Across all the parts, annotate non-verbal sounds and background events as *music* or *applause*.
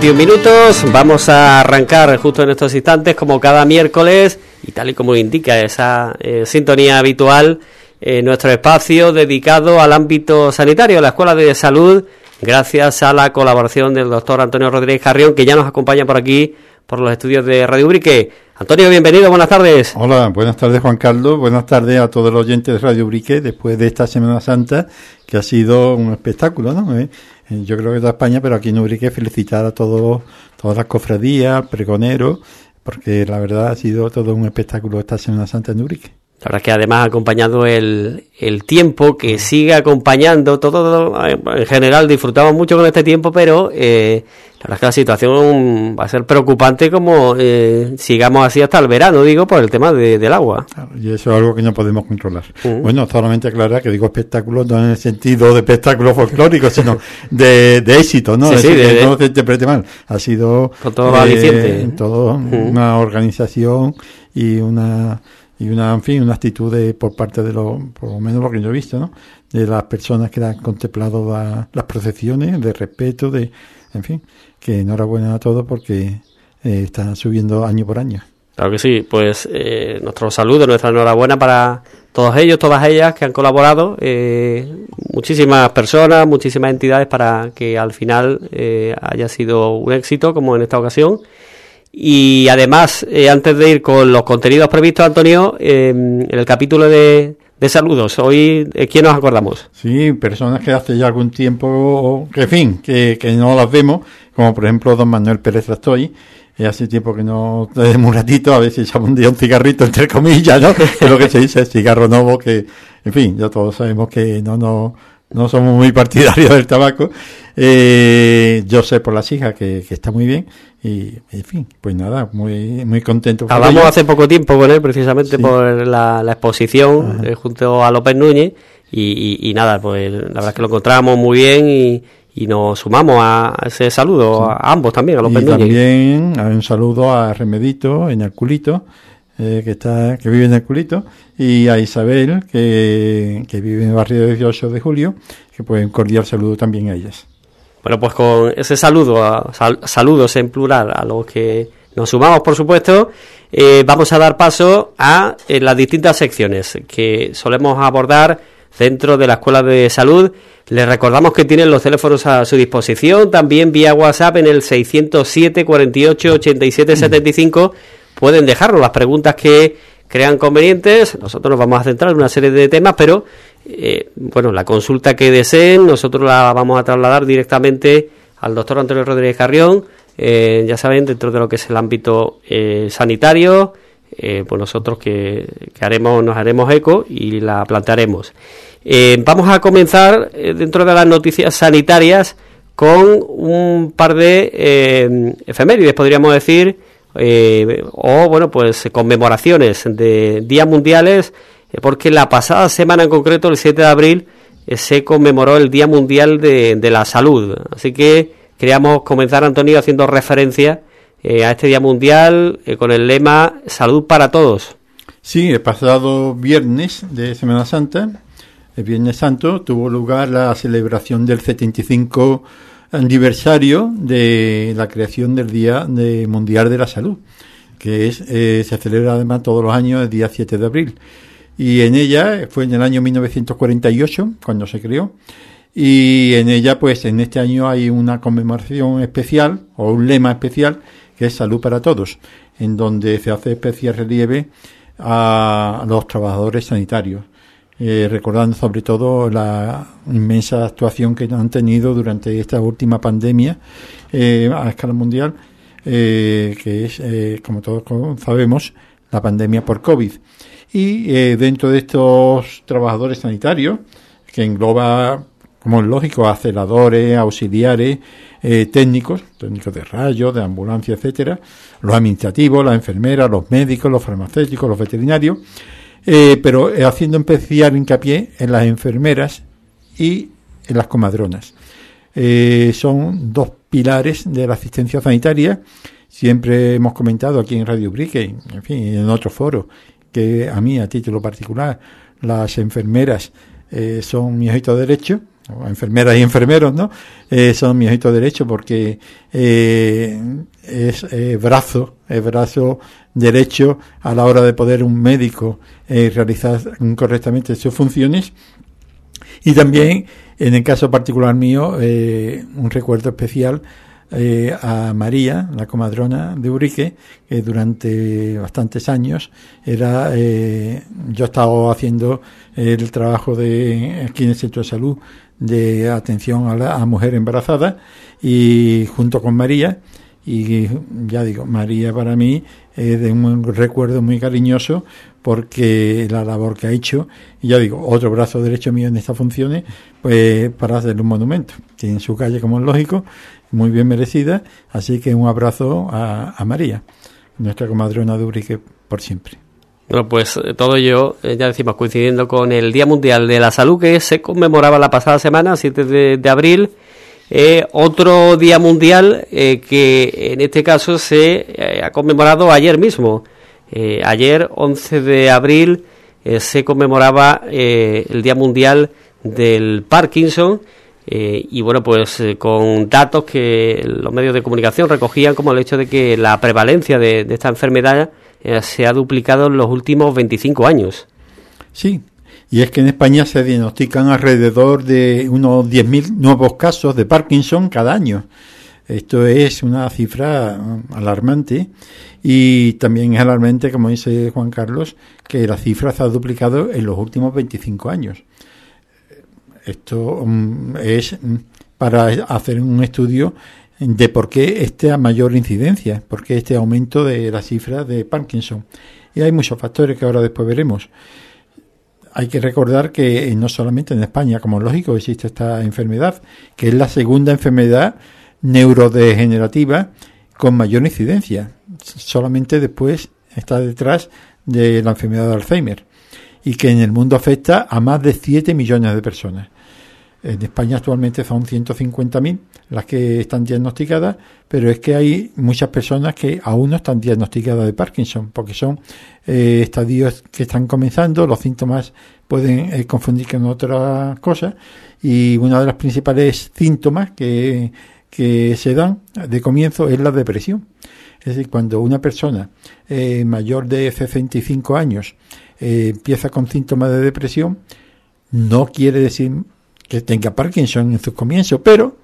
y 21 minutos. Vamos a arrancar justo en estos instantes, como cada miércoles, y tal y como indica esa eh, sintonía habitual, eh, nuestro espacio dedicado al ámbito sanitario, la Escuela de Salud, gracias a la colaboración del doctor Antonio Rodríguez Carrión, que ya nos acompaña por aquí, por los estudios de Radio Ubrique. Antonio, bienvenido, buenas tardes. Hola, buenas tardes Juan Carlos, buenas tardes a todos los oyentes de Radio Ubrique después de esta Semana Santa, que ha sido un espectáculo, ¿no? Eh, yo creo que toda España, pero aquí en Ubrique felicitar a todos, todas las cofradías, pregoneros, porque la verdad ha sido todo un espectáculo esta Semana Santa en. La verdad que además ha acompañado el, el tiempo que sigue acompañando, todo, en general disfrutamos mucho con este tiempo, pero eh, la verdad es que la situación va a ser preocupante como eh, sigamos así hasta el verano, digo, por el tema del agua. y eso es algo que no podemos controlar. Bueno, solamente aclarar que digo espectáculo no en el sentido de espectáculo folclórico, sino de, de éxito, ¿no? Sí, sí, de, no se interprete mal. Ha sido con todo, eh, todo una organización y una y una, en fin, una actitud de, por parte de los, por lo menos lo que yo he visto, ¿no? De las personas que han contemplado las procesiones, de respeto, de, en fin, que enhorabuena a todos porque eh, están subiendo año por año. Claro que sí, pues eh, nuestro saludo, nuestra enhorabuena para todos ellos, todas ellas que han colaborado, eh, muchísimas personas, muchísimas entidades para que al final eh, haya sido un éxito como en esta ocasión y además, eh, antes de ir con los contenidos previstos, Antonio, em, en el capítulo de, de saludos, hoy, ¿de quién nos acordamos? Sí, personas que hace ya algún tiempo, que en fin, que, que no las vemos, como por ejemplo don Manuel Pérez Rastoy, hace tiempo que no, desde un ratito, a veces echamos un día un cigarrito, entre comillas, ¿no? Es lo que se dice, cigarro nuevo, que, en fin, ya todos sabemos que no, no, no somos muy partidarios *laughs* del tabaco. Eh, yo sé por las hijas que, que, está muy bien y, en fin, pues nada, muy muy contento. Hablamos hace poco tiempo con él precisamente por la, la exposición eh, junto a López Núñez y, y, nada, pues la verdad es que lo encontramos muy bien y, y nos sumamos a ese saludo a ambos también, a López y Núñez. También un saludo a Remedito en el culito eh, que está que vive en el culito y a Isabel que, que vive en el barrio de 18 de julio que pues un cordial saludo también a ellas. Bueno pues con ese saludo a, sal, saludos en plural a los que nos sumamos por supuesto eh, vamos a dar paso a las distintas secciones que solemos abordar dentro de la escuela de salud. Les recordamos que tienen los teléfonos a su disposición también vía WhatsApp en el 607 48 87 75 pueden dejarnos las preguntas que crean convenientes. Nosotros nos vamos a centrar en una serie de temas, pero eh, bueno, la consulta que deseen, nosotros la vamos a trasladar directamente al doctor Antonio Rodríguez Carrión. Eh, ya saben, dentro de lo que es el ámbito eh, sanitario, pues nosotros que, que, haremos, nos haremos eco y la plantearemos. Vamos a comenzar dentro de las noticias sanitarias con un par de efemérides, podríamos decir, eh, o bueno pues conmemoraciones de días mundiales eh, porque la pasada semana en concreto el 7 de abril eh, se conmemoró el Día Mundial de, la Salud. Así que queríamos comenzar Antonio haciendo referencia a este Día Mundial con el lema Salud para Todos. Sí, el pasado viernes de Semana Santa el Viernes Santo tuvo lugar la celebración del 75 aniversario de la creación del Día de Mundial de la Salud, que es eh, se celebra además todos los años el día 7 de abril. Y en ella fue en el año 1948 cuando se creó. Y en ella, pues en este año hay una conmemoración especial o un lema especial que es Salud para Todos, en donde se hace especial relieve a los trabajadores sanitarios eh, recordando sobre todo la inmensa actuación que han tenido durante esta última pandemia eh, a escala mundial, eh, que es, como todos sabemos, la pandemia por COVID. Y dentro de estos trabajadores sanitarios, que engloba, como es lógico, aceleradores, auxiliares, eh, técnicos, técnicos de rayos, de ambulancia, etcétera, los administrativos, las enfermeras, los médicos, los farmacéuticos, los veterinarios, eh, pero eh, haciendo especial hincapié en las enfermeras y en las comadronas. Eh, son dos pilares de la asistencia sanitaria. Siempre hemos comentado aquí en Radio Brique, en fin, en otro foro, que a mí, a título particular, las enfermeras eh, son mi ojito derecho, enfermeras y enfermeros, ¿no? Eh, son mi ojito derecho porque eh, es brazo, es brazo derecho a la hora de poder un médico realizar correctamente sus funciones. Y también, en el caso particular mío, un recuerdo especial eh, a María, la comadrona de Urique, que durante bastantes años era, eh, yo he estado haciendo el trabajo de aquí en el centro de salud de atención a la mujer embarazada y junto con María y ya digo, María para mí es de un recuerdo muy cariñoso porque la labor que ha hecho, y ya digo, otro brazo derecho mío en estas funciones, pues para hacerle un monumento. Tiene su calle, como es lógico, muy bien merecida, así que un abrazo a, María, nuestra comadrona de Urique por siempre. Bueno, pues eh, todo ello, eh, ya decimos, coincidiendo con el Día Mundial de la Salud que se conmemoraba la pasada semana, 7 de, abril, eh, otro Día Mundial que en este caso se ha conmemorado ayer mismo. ayer, 11 de abril, se conmemoraba el Día Mundial del Parkinson eh, y bueno, pues eh, con datos que los medios de comunicación recogían como el hecho de que la prevalencia de, esta enfermedad eh, se ha duplicado en los últimos 25 años. Sí, y es que en España se diagnostican alrededor de unos 10.000 nuevos casos de Parkinson cada año. Esto es una cifra alarmante y también es alarmante, como dice Juan Carlos, que la cifra se ha duplicado en los últimos 25 años. Esto mm, es mm, para hacer un estudio de por qué esta mayor incidencia, por qué este aumento de la cifra de Parkinson. Y hay muchos factores que ahora después veremos. Hay que recordar que no solamente en España, como lógico, existe esta enfermedad, que es la segunda enfermedad neurodegenerativa con mayor incidencia. Solamente después está detrás de la enfermedad de Alzheimer y que en el mundo afecta a más de 7 millones de personas. En España actualmente son 150.000 las que están diagnosticadas, pero es que hay muchas personas que aún no están diagnosticadas de Parkinson, porque son eh, estadios que están comenzando, los síntomas pueden eh, confundir con otras cosas, y uno de los principales síntomas que, se dan de comienzo es la depresión. Es decir, cuando una persona eh, mayor de 65 años empieza con síntomas de depresión, no quiere decir que tenga Parkinson en sus comienzos, pero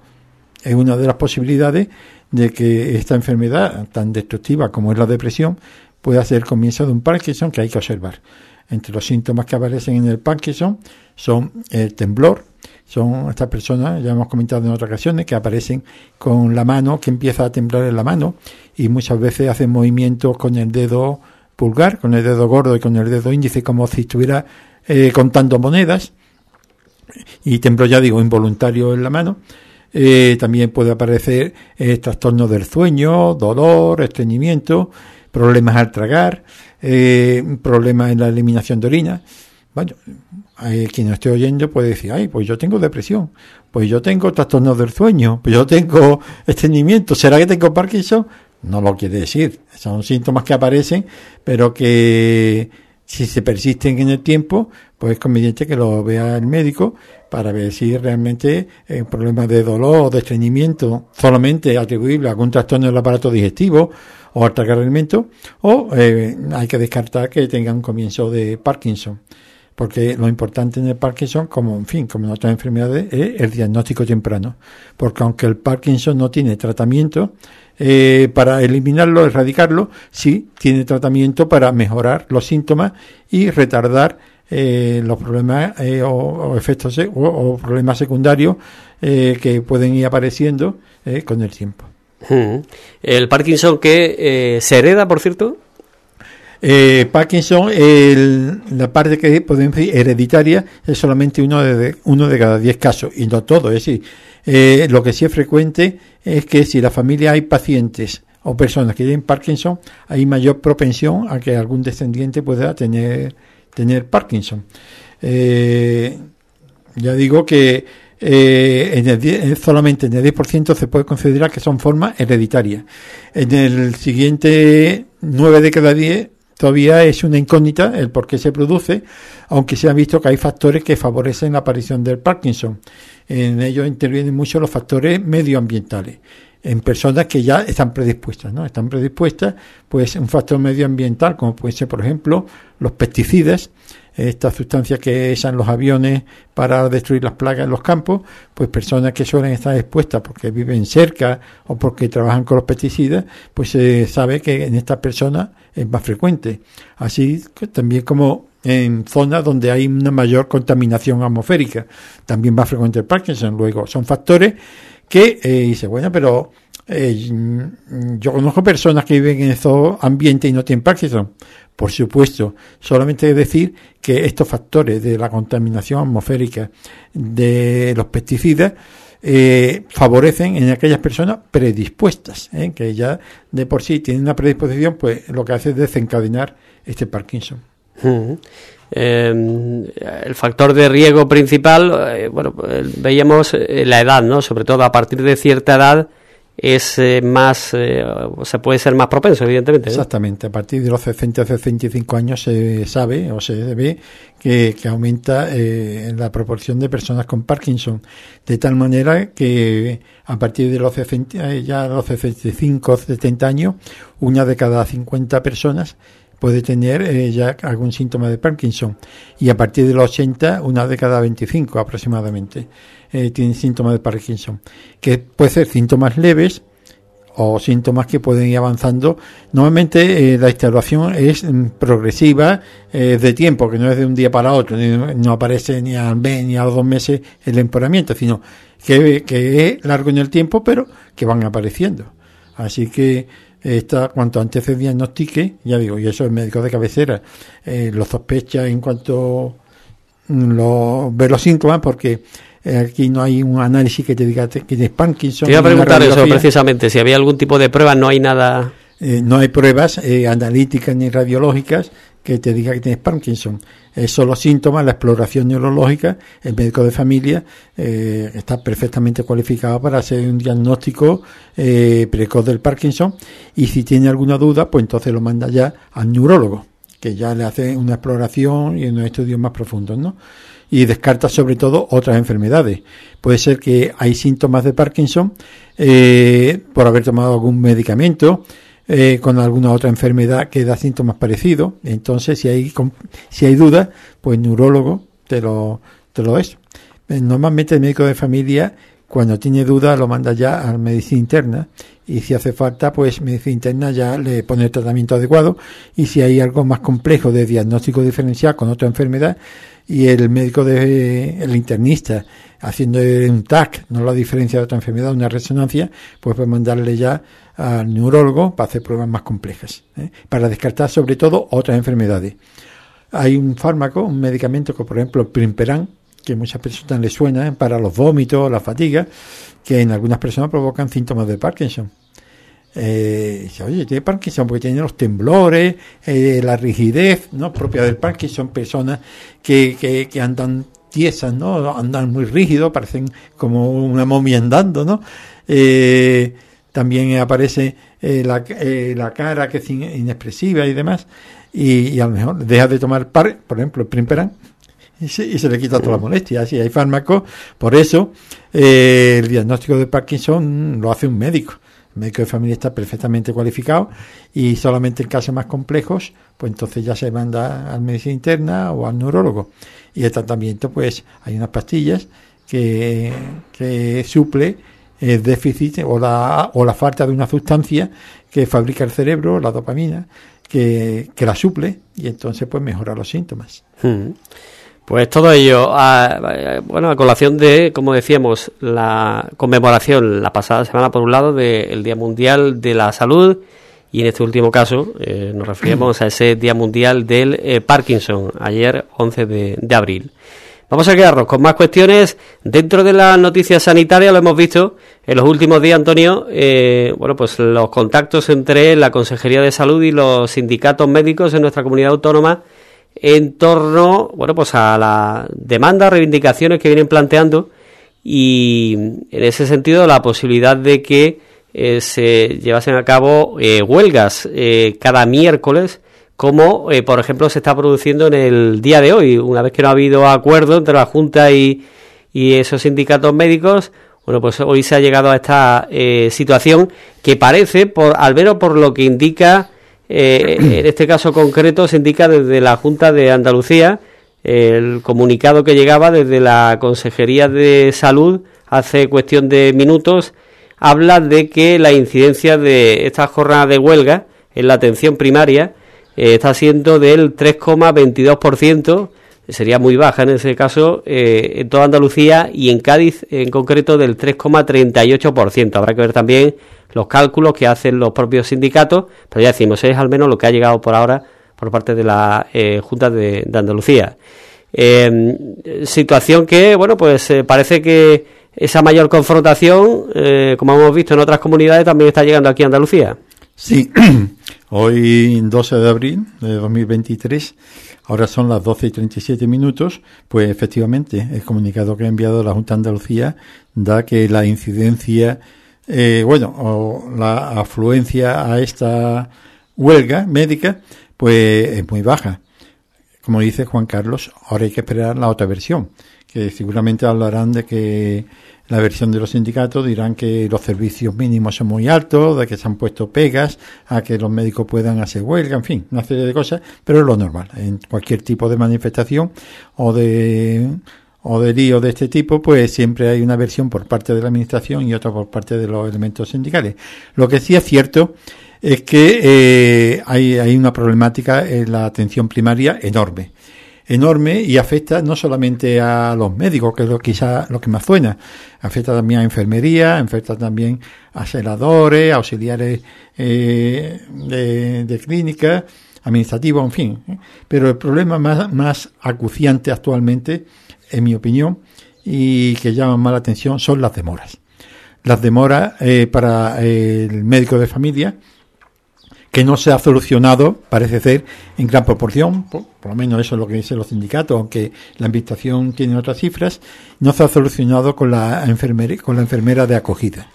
es una de las posibilidades de que esta enfermedad tan destructiva como es la depresión pueda ser el comienzo de un Parkinson que hay que observar. Entre los síntomas que aparecen en el Parkinson son el temblor, son estas personas, ya hemos comentado en otras ocasiones, que aparecen con la mano, que empieza a temblar en la mano y muchas veces hacen movimientos con el dedo pulgar, con el dedo gordo y con el dedo índice como si estuviera eh, contando monedas y temblor, ya digo, involuntario en la mano. Eh, también puede aparecer eh, trastornos del sueño, dolor, estreñimiento, problemas al tragar, eh, problemas en la eliminación de orina. Bueno, quien esté oyendo puede decir, ay, pues yo tengo depresión, pues yo tengo trastornos del sueño, pues yo tengo estreñimiento, ¿será que tengo Parkinson? No lo quiere decir, son síntomas que aparecen, pero que si se persisten en el tiempo, pues es conveniente que lo vea el médico para ver si realmente un problema de dolor o de estreñimiento solamente atribuible a algún trastorno del aparato digestivo o al tragar alimento, o eh, hay que descartar que tenga un comienzo de Parkinson. Porque lo importante en el Parkinson, como en fin, como en otras enfermedades, es el diagnóstico temprano. Porque aunque el Parkinson no tiene tratamiento, eh, para eliminarlo, erradicarlo, sí tiene tratamiento para mejorar los síntomas y retardar eh, los problemas eh, o, efectos o, problemas secundarios que pueden ir apareciendo con el tiempo. El Parkinson que se hereda, por cierto. Parkinson, la parte que podemos decir hereditaria es solamente uno de, uno de cada diez casos y no todo. Es decir, lo que sí es frecuente es que si la familia hay pacientes o personas que tienen Parkinson, hay mayor propensión a que algún descendiente pueda tener, tener Parkinson. Eh, ya digo que eh, en el solamente en el 10% se puede considerar que son formas hereditarias. En el siguiente 9 de cada 10 todavía es una incógnita el por qué se produce, aunque se ha visto que hay factores que favorecen la aparición del Parkinson. En ello intervienen mucho los factores medioambientales en personas que ya están predispuestas, ¿no? Están predispuestas, pues un factor medioambiental, como puede ser, por ejemplo, los pesticidas, estas sustancias que echan los aviones para destruir las plagas en los campos, pues personas que suelen estar expuestas porque viven cerca o porque trabajan con los pesticidas, pues se sabe que en estas personas es más frecuente. Así también como en zonas donde hay una mayor contaminación atmosférica, también va frecuente el Parkinson. Luego, son factores que eh, dice, bueno, pero eh, yo conozco personas que viven en esos ambientes y no tienen Parkinson. Por supuesto, solamente decir que estos factores de la contaminación atmosférica, de los pesticidas, eh, favorecen en aquellas personas predispuestas, ¿eh? que ya de por sí tienen una predisposición, pues lo que hace es desencadenar este Parkinson. Em, el factor de riesgo principal, eh, bueno, pues, veíamos eh, la edad, ¿no? Sobre todo a partir de cierta edad es eh, más, se puede ser más propenso, evidentemente. Exactamente, a partir de los 60 o 65 años se sabe o se ve que, aumenta la proporción de personas con Parkinson, de tal manera que a partir de los 60, ya los 65 o 70 años, una de cada 50 personas puede tener eh, ya algún síntoma de Parkinson. Y a partir de los 80 una de cada 25 aproximadamente eh, tiene síntomas de Parkinson que puede ser síntomas leves o síntomas que pueden ir avanzando. Normalmente eh, la instalación es mm, progresiva de tiempo, que no es de un día para otro, no aparece ni al mes ni a los dos meses el empeoramiento, sino que, es largo en el tiempo, pero que van apareciendo. Así que está, cuanto antes se diagnostique, ya digo, y eso el médico de cabecera eh, lo sospecha en cuanto mm, lo, ve los síntomas, porque eh, aquí no hay un análisis que te diga que tienes Parkinson. Te iba a preguntar eso precisamente, si había algún tipo de prueba, no hay nada. Eh, no hay pruebas analíticas ni radiológicas que te diga que tienes Parkinson. son los síntomas, la exploración neurológica, el médico de familia eh, está perfectamente cualificado para hacer un diagnóstico eh, precoz del Parkinson y si tiene alguna duda, pues entonces lo manda ya al neurólogo, que ya le hace una exploración y unos estudios más profundos, ¿no? Y descarta sobre todo otras enfermedades. Puede ser que hay síntomas de Parkinson eh, por haber tomado algún medicamento, eh, con alguna otra enfermedad que da síntomas parecidos. Entonces, si hay, si hay dudas, pues neurólogo te lo, te lo es. Eh, normalmente el médico de familia, cuando tiene dudas, lo manda ya a medicina interna y si hace falta, pues medicina interna ya le pone el tratamiento adecuado y si hay algo más complejo de diagnóstico diferencial con otra enfermedad y el médico de el internista haciendo un TAC, no la diferencia de otra enfermedad, una resonancia, pues puede mandarle ya al neurólogo para hacer pruebas más complejas, ¿eh? para descartar sobre todo otras enfermedades. Hay un fármaco, un medicamento que por ejemplo Primperan, que muchas personas les suena ¿eh? para los vómitos, la fatiga, que en algunas personas provocan síntomas de Parkinson. Eh, oye, tiene Parkinson porque tiene los temblores, eh, la rigidez ¿no? propia del Parkinson, personas que, que, que andan tiesas, ¿no? andan muy rígidos, parecen como una momia andando, ¿no? Eh, también aparece eh, la, eh, la, cara que es inexpresiva y demás, y, a lo mejor deja de tomar, par, por ejemplo, el Primperan, y se, y se, le quita toda la molestia. Así hay fármacos, por eso eh, el diagnóstico de Parkinson lo hace un médico. Médico de familia está perfectamente cualificado y solamente en casos más complejos, pues entonces ya se manda al medicina interna o al neurólogo. Y el tratamiento, pues hay unas pastillas que, que suple el déficit o la, o la falta de una sustancia que fabrica el cerebro, la dopamina, que, que la suple y entonces pues mejora los síntomas. Hmm. Pues todo ello, a, bueno, a colación de, como decíamos, la conmemoración la pasada semana, por un lado, del Día Mundial de la Salud y en este último caso eh, nos referimos a ese Día Mundial del eh, Parkinson, ayer 11 de, de abril. Vamos a quedarnos con más cuestiones. Dentro de las noticias sanitarias lo hemos visto en los últimos días, Antonio, eh, bueno, pues los contactos entre la Consejería de Salud y los sindicatos médicos en nuestra comunidad autónoma en torno, bueno, pues a las demandas, reivindicaciones que vienen planteando y en ese sentido la posibilidad de que eh, se llevasen a cabo eh, huelgas cada miércoles como eh, por ejemplo se está produciendo en el día de hoy, una vez que no ha habido acuerdo entre la Junta y, y esos sindicatos médicos, bueno, pues hoy se ha llegado a esta eh, situación que parece, por, al menos por lo que indica, eh, en este caso concreto, se indica desde la Junta de Andalucía, el comunicado que llegaba desde la Consejería de Salud hace cuestión de minutos, habla de que la incidencia de estas jornadas de huelga en la atención primaria eh, está siendo del 3,22%, sería muy baja en ese caso, eh, en toda Andalucía y en Cádiz en concreto del 3,38%. Habrá que ver también los cálculos que hacen los propios sindicatos, pero ya decimos, es al menos lo que ha llegado por ahora por parte de la eh, Junta de, Andalucía. Eh, situación que, bueno, pues parece que esa mayor confrontación, como hemos visto en otras comunidades, también está llegando aquí a Andalucía. Sí, *clears throat* hoy 12 de abril de 2023 Ahora son las 12 y 37 minutos, pues efectivamente el comunicado que ha enviado la Junta de Andalucía da que la incidencia, eh, bueno, o la afluencia a esta huelga médica, pues es muy baja. Como dice Juan Carlos, ahora hay que esperar la otra versión, que seguramente hablarán de que la versión de los sindicatos dirán que los servicios mínimos son muy altos, de que se han puesto pegas a que los médicos puedan hacer huelga, en fin, una serie de cosas, pero es lo normal. En cualquier tipo de manifestación o de o de lío de este tipo, pues siempre hay una versión por parte de la administración y otra por parte de los elementos sindicales. Lo que sí es cierto es que eh, hay, hay una problemática en la atención primaria enorme enorme y afecta no solamente a los médicos, que es lo quizá lo que más suena, afecta también a enfermería, afecta también a celadores, auxiliares eh, de, clínica, administrativos, en fin. ¿eh? Pero el problema más, más acuciante actualmente, en mi opinión, y que llama más la atención, son las demoras. Las demoras eh, para el médico de familia, que no se ha solucionado, parece ser, en gran proporción, por, lo menos eso es lo que dicen los sindicatos, aunque la invitación tiene otras cifras, no se ha solucionado con la enfermera, con la enfermera de acogida.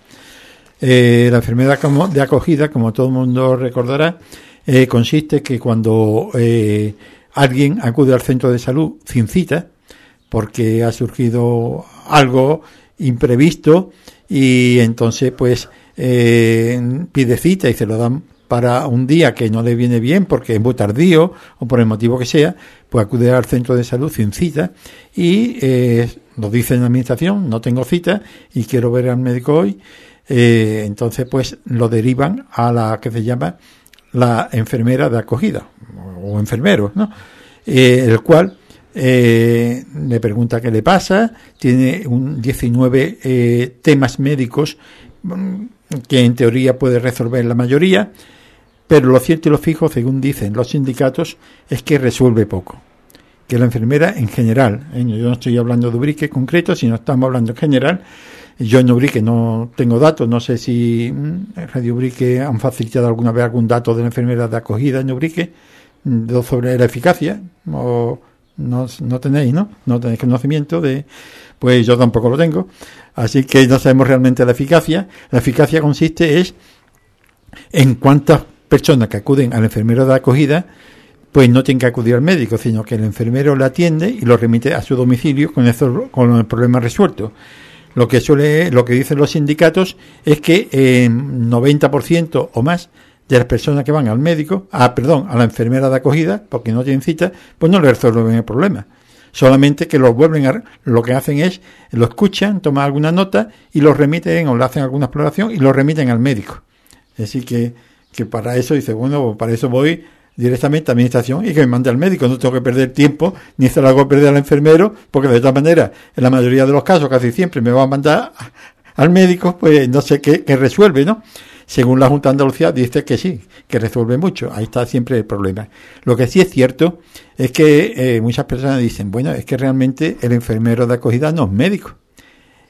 Eh, la enfermera de acogida, como todo el mundo recordará, eh, consiste que cuando eh, alguien acude al centro de salud sin cita, porque ha surgido algo imprevisto y entonces pues pide cita y se lo dan para un día que no le viene bien porque es muy tardío o por el motivo que sea, pues acude al centro de salud sin cita y eh, nos dice en la administración, no tengo cita y quiero ver al médico hoy, eh, entonces pues lo derivan a la que se llama la enfermera de acogida o enfermero, ¿no? Eh, el cual eh, le pregunta qué le pasa, tiene un 19 temas médicos mm, que en teoría puede resolver la mayoría, pero lo cierto y lo fijo, según dicen los sindicatos, es que resuelve poco. Que la enfermera en general, ¿eh? yo no estoy hablando de Ubrique concreto, sino estamos hablando en general. Yo en Ubrique no tengo datos, no sé si en mm, Radio Ubrique han facilitado alguna vez algún dato de la enfermera de acogida en Ubrique mm, sobre la eficacia, o no, no tenéis, ¿no? No tenéis conocimiento de, pues yo tampoco lo tengo. Así que no sabemos realmente la eficacia. La eficacia consiste es en cuántas personas que acuden al enfermero de acogida, pues no tienen que acudir al médico, sino que el enfermero la atiende y lo remite a su domicilio con, eso, con el problema resuelto. Lo que suele, lo que dicen los sindicatos es que en 90% o más de las personas que van al médico, ah, perdón, a la enfermera de acogida, porque no tienen cita, pues no le resuelven el problema. Solamente que lo vuelven a, lo que hacen es, lo escuchan, toman alguna nota y lo remiten o le hacen alguna exploración y lo remiten al médico. Decir que que para eso dice, bueno, para eso voy directamente a administración y que me mande al médico, no tengo que perder tiempo ni se lo hago perder al enfermero, porque de todas maneras, en la mayoría de los casos, casi siempre me va a mandar al médico, pues no sé qué, resuelve, ¿no? Según la Junta de Andalucía dice que sí, que resuelve mucho. Ahí está siempre el problema. Lo que sí es cierto es que eh, muchas personas dicen, bueno, es que realmente el enfermero de acogida no es médico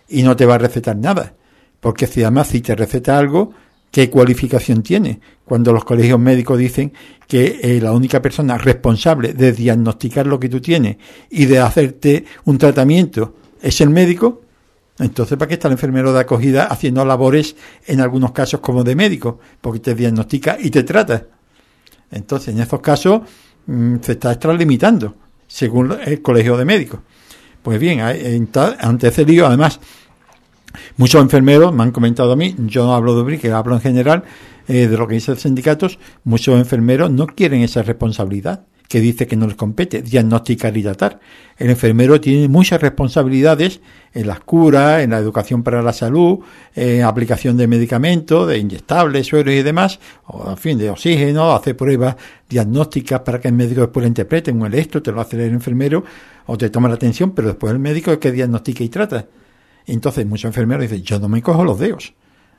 y no te va a recetar nada. Porque si además si te receta algo, ¿Qué cualificación tiene? Cuando los colegios médicos dicen que eh, la única persona responsable de diagnosticar lo que tú tienes y de hacerte un tratamiento es el médico, entonces ¿para qué está el enfermero de acogida haciendo labores en algunos casos como de médico? Porque te diagnostica y te trata. Entonces, en estos casos mm, se está extralimitando, según el Colegio de Médicos. Pues bien, ante ese lío, además, muchos enfermeros me han comentado a mí, yo no hablo de Ubrique, hablo en general eh, de lo que dicen los sindicatos, muchos enfermeros no quieren esa responsabilidad que dice que no les compete, diagnosticar y tratar. El enfermero tiene muchas responsabilidades en las curas, en la educación para la salud, en aplicación de medicamentos, de inyectables, sueros y demás, o en fin, de oxígeno, hacer pruebas diagnósticas para que el médico después lo interprete, un electro, te lo hace el enfermero o te toma la atención, pero después el médico es que diagnostica y trata. Entonces muchos enfermeros dicen, yo no me cojo los dedos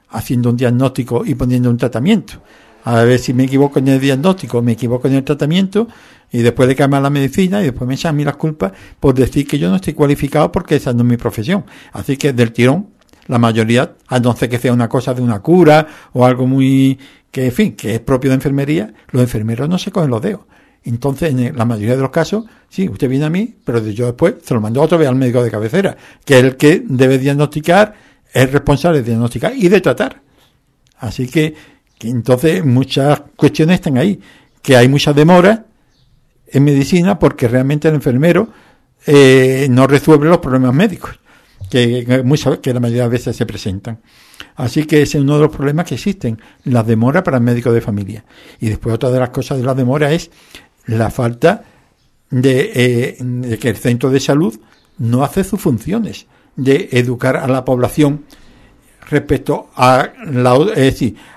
haciendo un diagnóstico y poniendo un tratamiento a ver si me equivoco en el diagnóstico, me equivoco en el tratamiento, y después de cambiar la medicina, y después me echan a mí las culpas por decir que yo no estoy cualificado porque esa no es mi profesión. Así que del tirón, la mayoría, a no ser que sea una cosa de una cura o algo muy, que en fin, que es propio de enfermería, los enfermeros no se cogen los dedos. Entonces, en la mayoría de los casos, sí, usted viene a mí, pero yo después se lo mando otra vez al médico de cabecera, que es el que debe diagnosticar, es responsable de diagnosticar y de tratar. Así que entonces muchas cuestiones están ahí, que hay mucha demora en medicina porque realmente el enfermero eh, no resuelve los problemas médicos que, que la mayoría de veces se presentan. Así que ese es uno de los problemas que existen, la demora para el médico de familia. Y después otra de las cosas de la demora es la falta de, eh, de que el centro de salud no hace sus funciones de educar a la población respecto a la,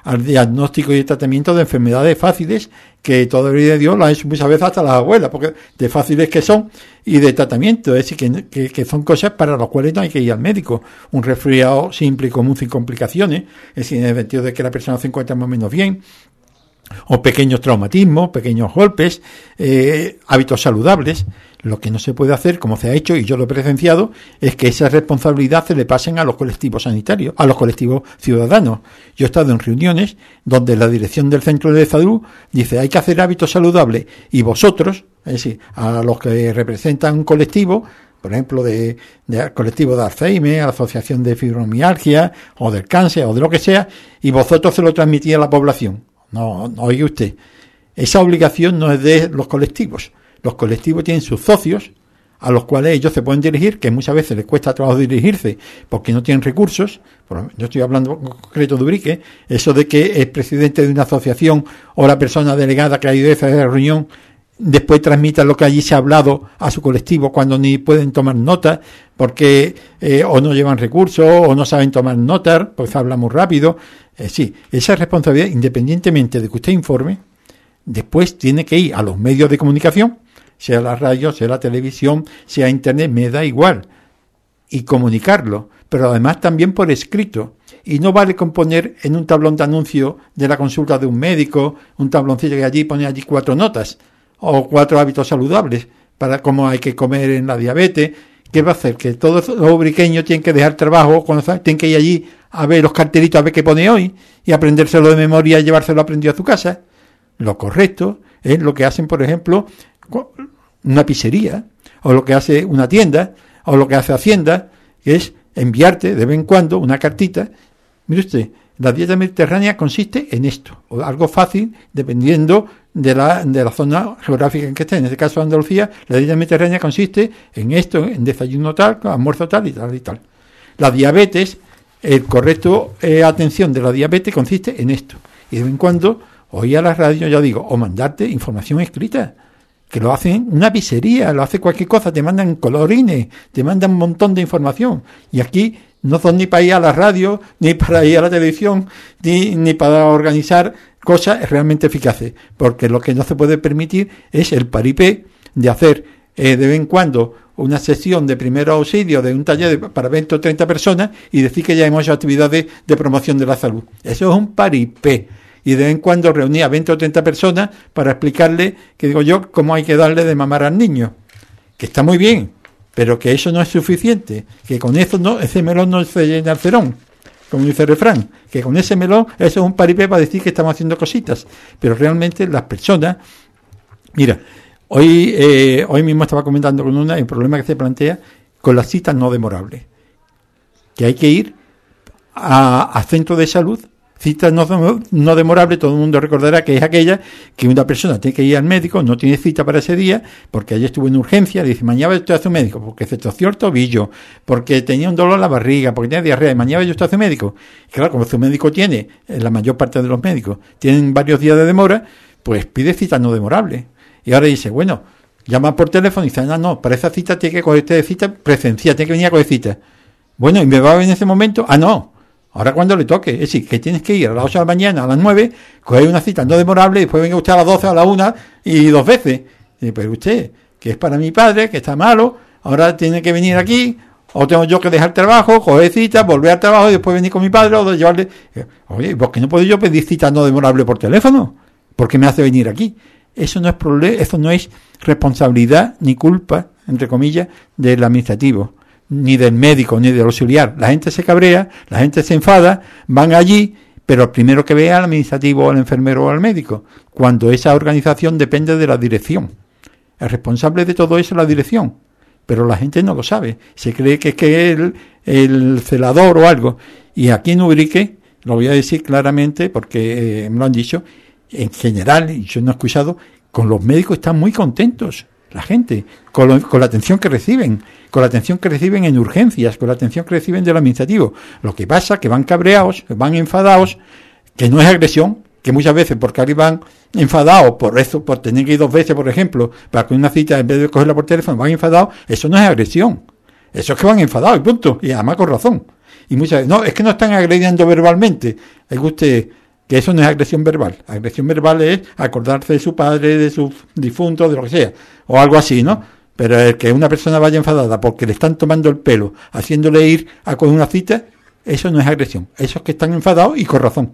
al diagnóstico y tratamiento de enfermedades fáciles que de Dios ha hecho muchas veces hasta las abuelas, porque de fáciles que son y de tratamiento, es decir, que, que, son cosas para las cuales no hay que ir al médico. Un resfriado simple y común sin complicaciones, es decir, en el sentido de que la persona se encuentra más o menos bien, o pequeños traumatismos, pequeños golpes, eh, hábitos saludables. Lo que no se puede hacer, como se ha hecho y yo lo he presenciado, es que esa responsabilidad se le pasen a los colectivos sanitarios, a los colectivos ciudadanos. Yo he estado en reuniones donde la dirección del centro de salud dice hay que hacer hábitos saludables y vosotros, es decir, a los que representan un colectivo, por ejemplo, de, colectivo de Alzheimer, la Asociación de Fibromialgia, o del cáncer, o de lo que sea, y vosotros se lo transmitís a la población. No, no oye usted. Esa obligación no es de los colectivos. Los colectivos tienen sus socios a los cuales ellos se pueden dirigir, que muchas veces les cuesta trabajo dirigirse porque no tienen recursos. Yo estoy hablando en concreto de Ubrique, eso de que el presidente de una asociación o la persona delegada que ha ido a esa reunión después transmita lo que allí se ha hablado a su colectivo cuando ni pueden tomar nota porque eh, o no llevan recursos o no saben tomar nota, pues habla muy rápido. Eh, sí, esa responsabilidad, independientemente de que usted informe, después tiene que ir a los medios de comunicación, sea la radio, sea la televisión, sea internet, me da igual, y comunicarlo, pero además también por escrito. Y no vale componer en un tablón de anuncio de la consulta de un médico, un tabloncillo que allí pone allí cuatro notas o cuatro hábitos saludables para cómo hay que comer en la diabetes. ¿Qué va a hacer? Que todos los ubriqueños tienen que dejar trabajo, cuando tienen que ir allí a ver los cartelitos a ver qué pone hoy y aprendérselo de memoria y llevárselo aprendido a su casa. Lo correcto es lo que hacen, por ejemplo, una pizzería, o lo que hace una tienda, o lo que hace Hacienda, que es enviarte de vez en cuando una cartita. Mire usted, la dieta mediterránea consiste en esto, o algo fácil, dependiendo de la, de la zona geográfica en que esté. En este caso, Andalucía, la dieta mediterránea consiste en esto, en desayuno tal, almuerzo tal y tal y tal. La diabetes, el correcto eh, atención de la diabetes consiste en esto. Y de vez en cuando, oí a la radio, ya digo, o mandarte información escrita que lo hacen una pizzería, lo hace cualquier cosa, te mandan colorines, te mandan un montón de información. Y aquí no son ni para ir a la radio, ni para ir a la televisión, ni, ni para organizar cosas realmente eficaces, porque lo que no se puede permitir es el paripé de hacer eh, de vez en cuando una sesión de primer auxilio de un taller para 20 o 30 personas y decir que ya hemos hecho actividades de promoción de la salud. Eso es un paripé. Y de vez en cuando reunía 20 o 30 personas para explicarle, que digo yo, cómo hay que darle de mamar al niño. Que está muy bien, pero que eso no es suficiente, que con eso no, ese melón no se llena el cerón, como dice el refrán, que con ese melón eso es un paripé para decir que estamos haciendo cositas, pero realmente las personas, mira, hoy, eh, hoy mismo estaba comentando con una el problema que se plantea con las citas no demorables, que hay que ir a, a de salud Cita no, no, demorable, todo el mundo recordará que es aquella que una persona tiene que ir al médico, no tiene cita para ese día, porque ayer estuvo en urgencia, dice, mañana estoy a su médico, porque se torció el tobillo, porque tenía un dolor en la barriga, porque tenía diarrea, y mañana yo estoy a su médico. Y claro, como su médico tiene, eh, la mayor parte de los médicos, tienen varios días de demora, pues pide cita no demorable. Y ahora dice, bueno, llama por teléfono y dice, no, no, para esa cita tiene que coger cita presencial, tiene que venir a coger cita. Bueno, ¿y me va a ver en ese momento? Ah, no, Ahora cuando le toque, es decir, que tienes que ir a las 8 de la mañana, a las 9, coger una cita no demorable, y después venga usted a las 12, a la 1 y dos veces. Y pero usted, que es para mi padre, que está malo, ahora tiene que venir aquí, o tengo yo que dejar trabajo, coger cita, volver al trabajo y después venir con mi padre o llevarle. Oye, ¿por qué no puedo yo pedir cita no demorable por teléfono? ¿Por qué me hace venir aquí? Eso no es problema, eso no es responsabilidad ni culpa, entre comillas, del administrativo ni del médico, ni del auxiliar. La gente se cabrea, la gente se enfada, van allí, pero primero que vea al administrativo, al enfermero o al médico, cuando esa organización depende de la dirección. El responsable de todo eso es la dirección, pero la gente no lo sabe. Se cree que es que el, el celador o algo. Y aquí en Ubrique, lo voy a decir claramente porque eh, me lo han dicho, en general, y yo no he escuchado, con los médicos están muy contentos la gente, con, la atención que reciben, con la atención que reciben en urgencias, con la atención que reciben del administrativo. Lo que pasa que van cabreados, van enfadados, que no es agresión, que muchas veces porque van enfadados por eso, por tener que ir dos veces, por ejemplo, para que una cita en vez de cogerla por teléfono, van enfadados, eso no es agresión. Eso es que van enfadados y punto. Y además con razón. Y muchas veces, no, es que no están agrediendo verbalmente. Es que usted que eso no es agresión verbal. Agresión verbal es acordarse de su padre, de su difunto, de lo que sea, o algo así, ¿no? Pero el que una persona vaya enfadada porque le están tomando el pelo, haciéndole ir a con una cita, eso no es agresión. Eso es que están enfadados y con razón.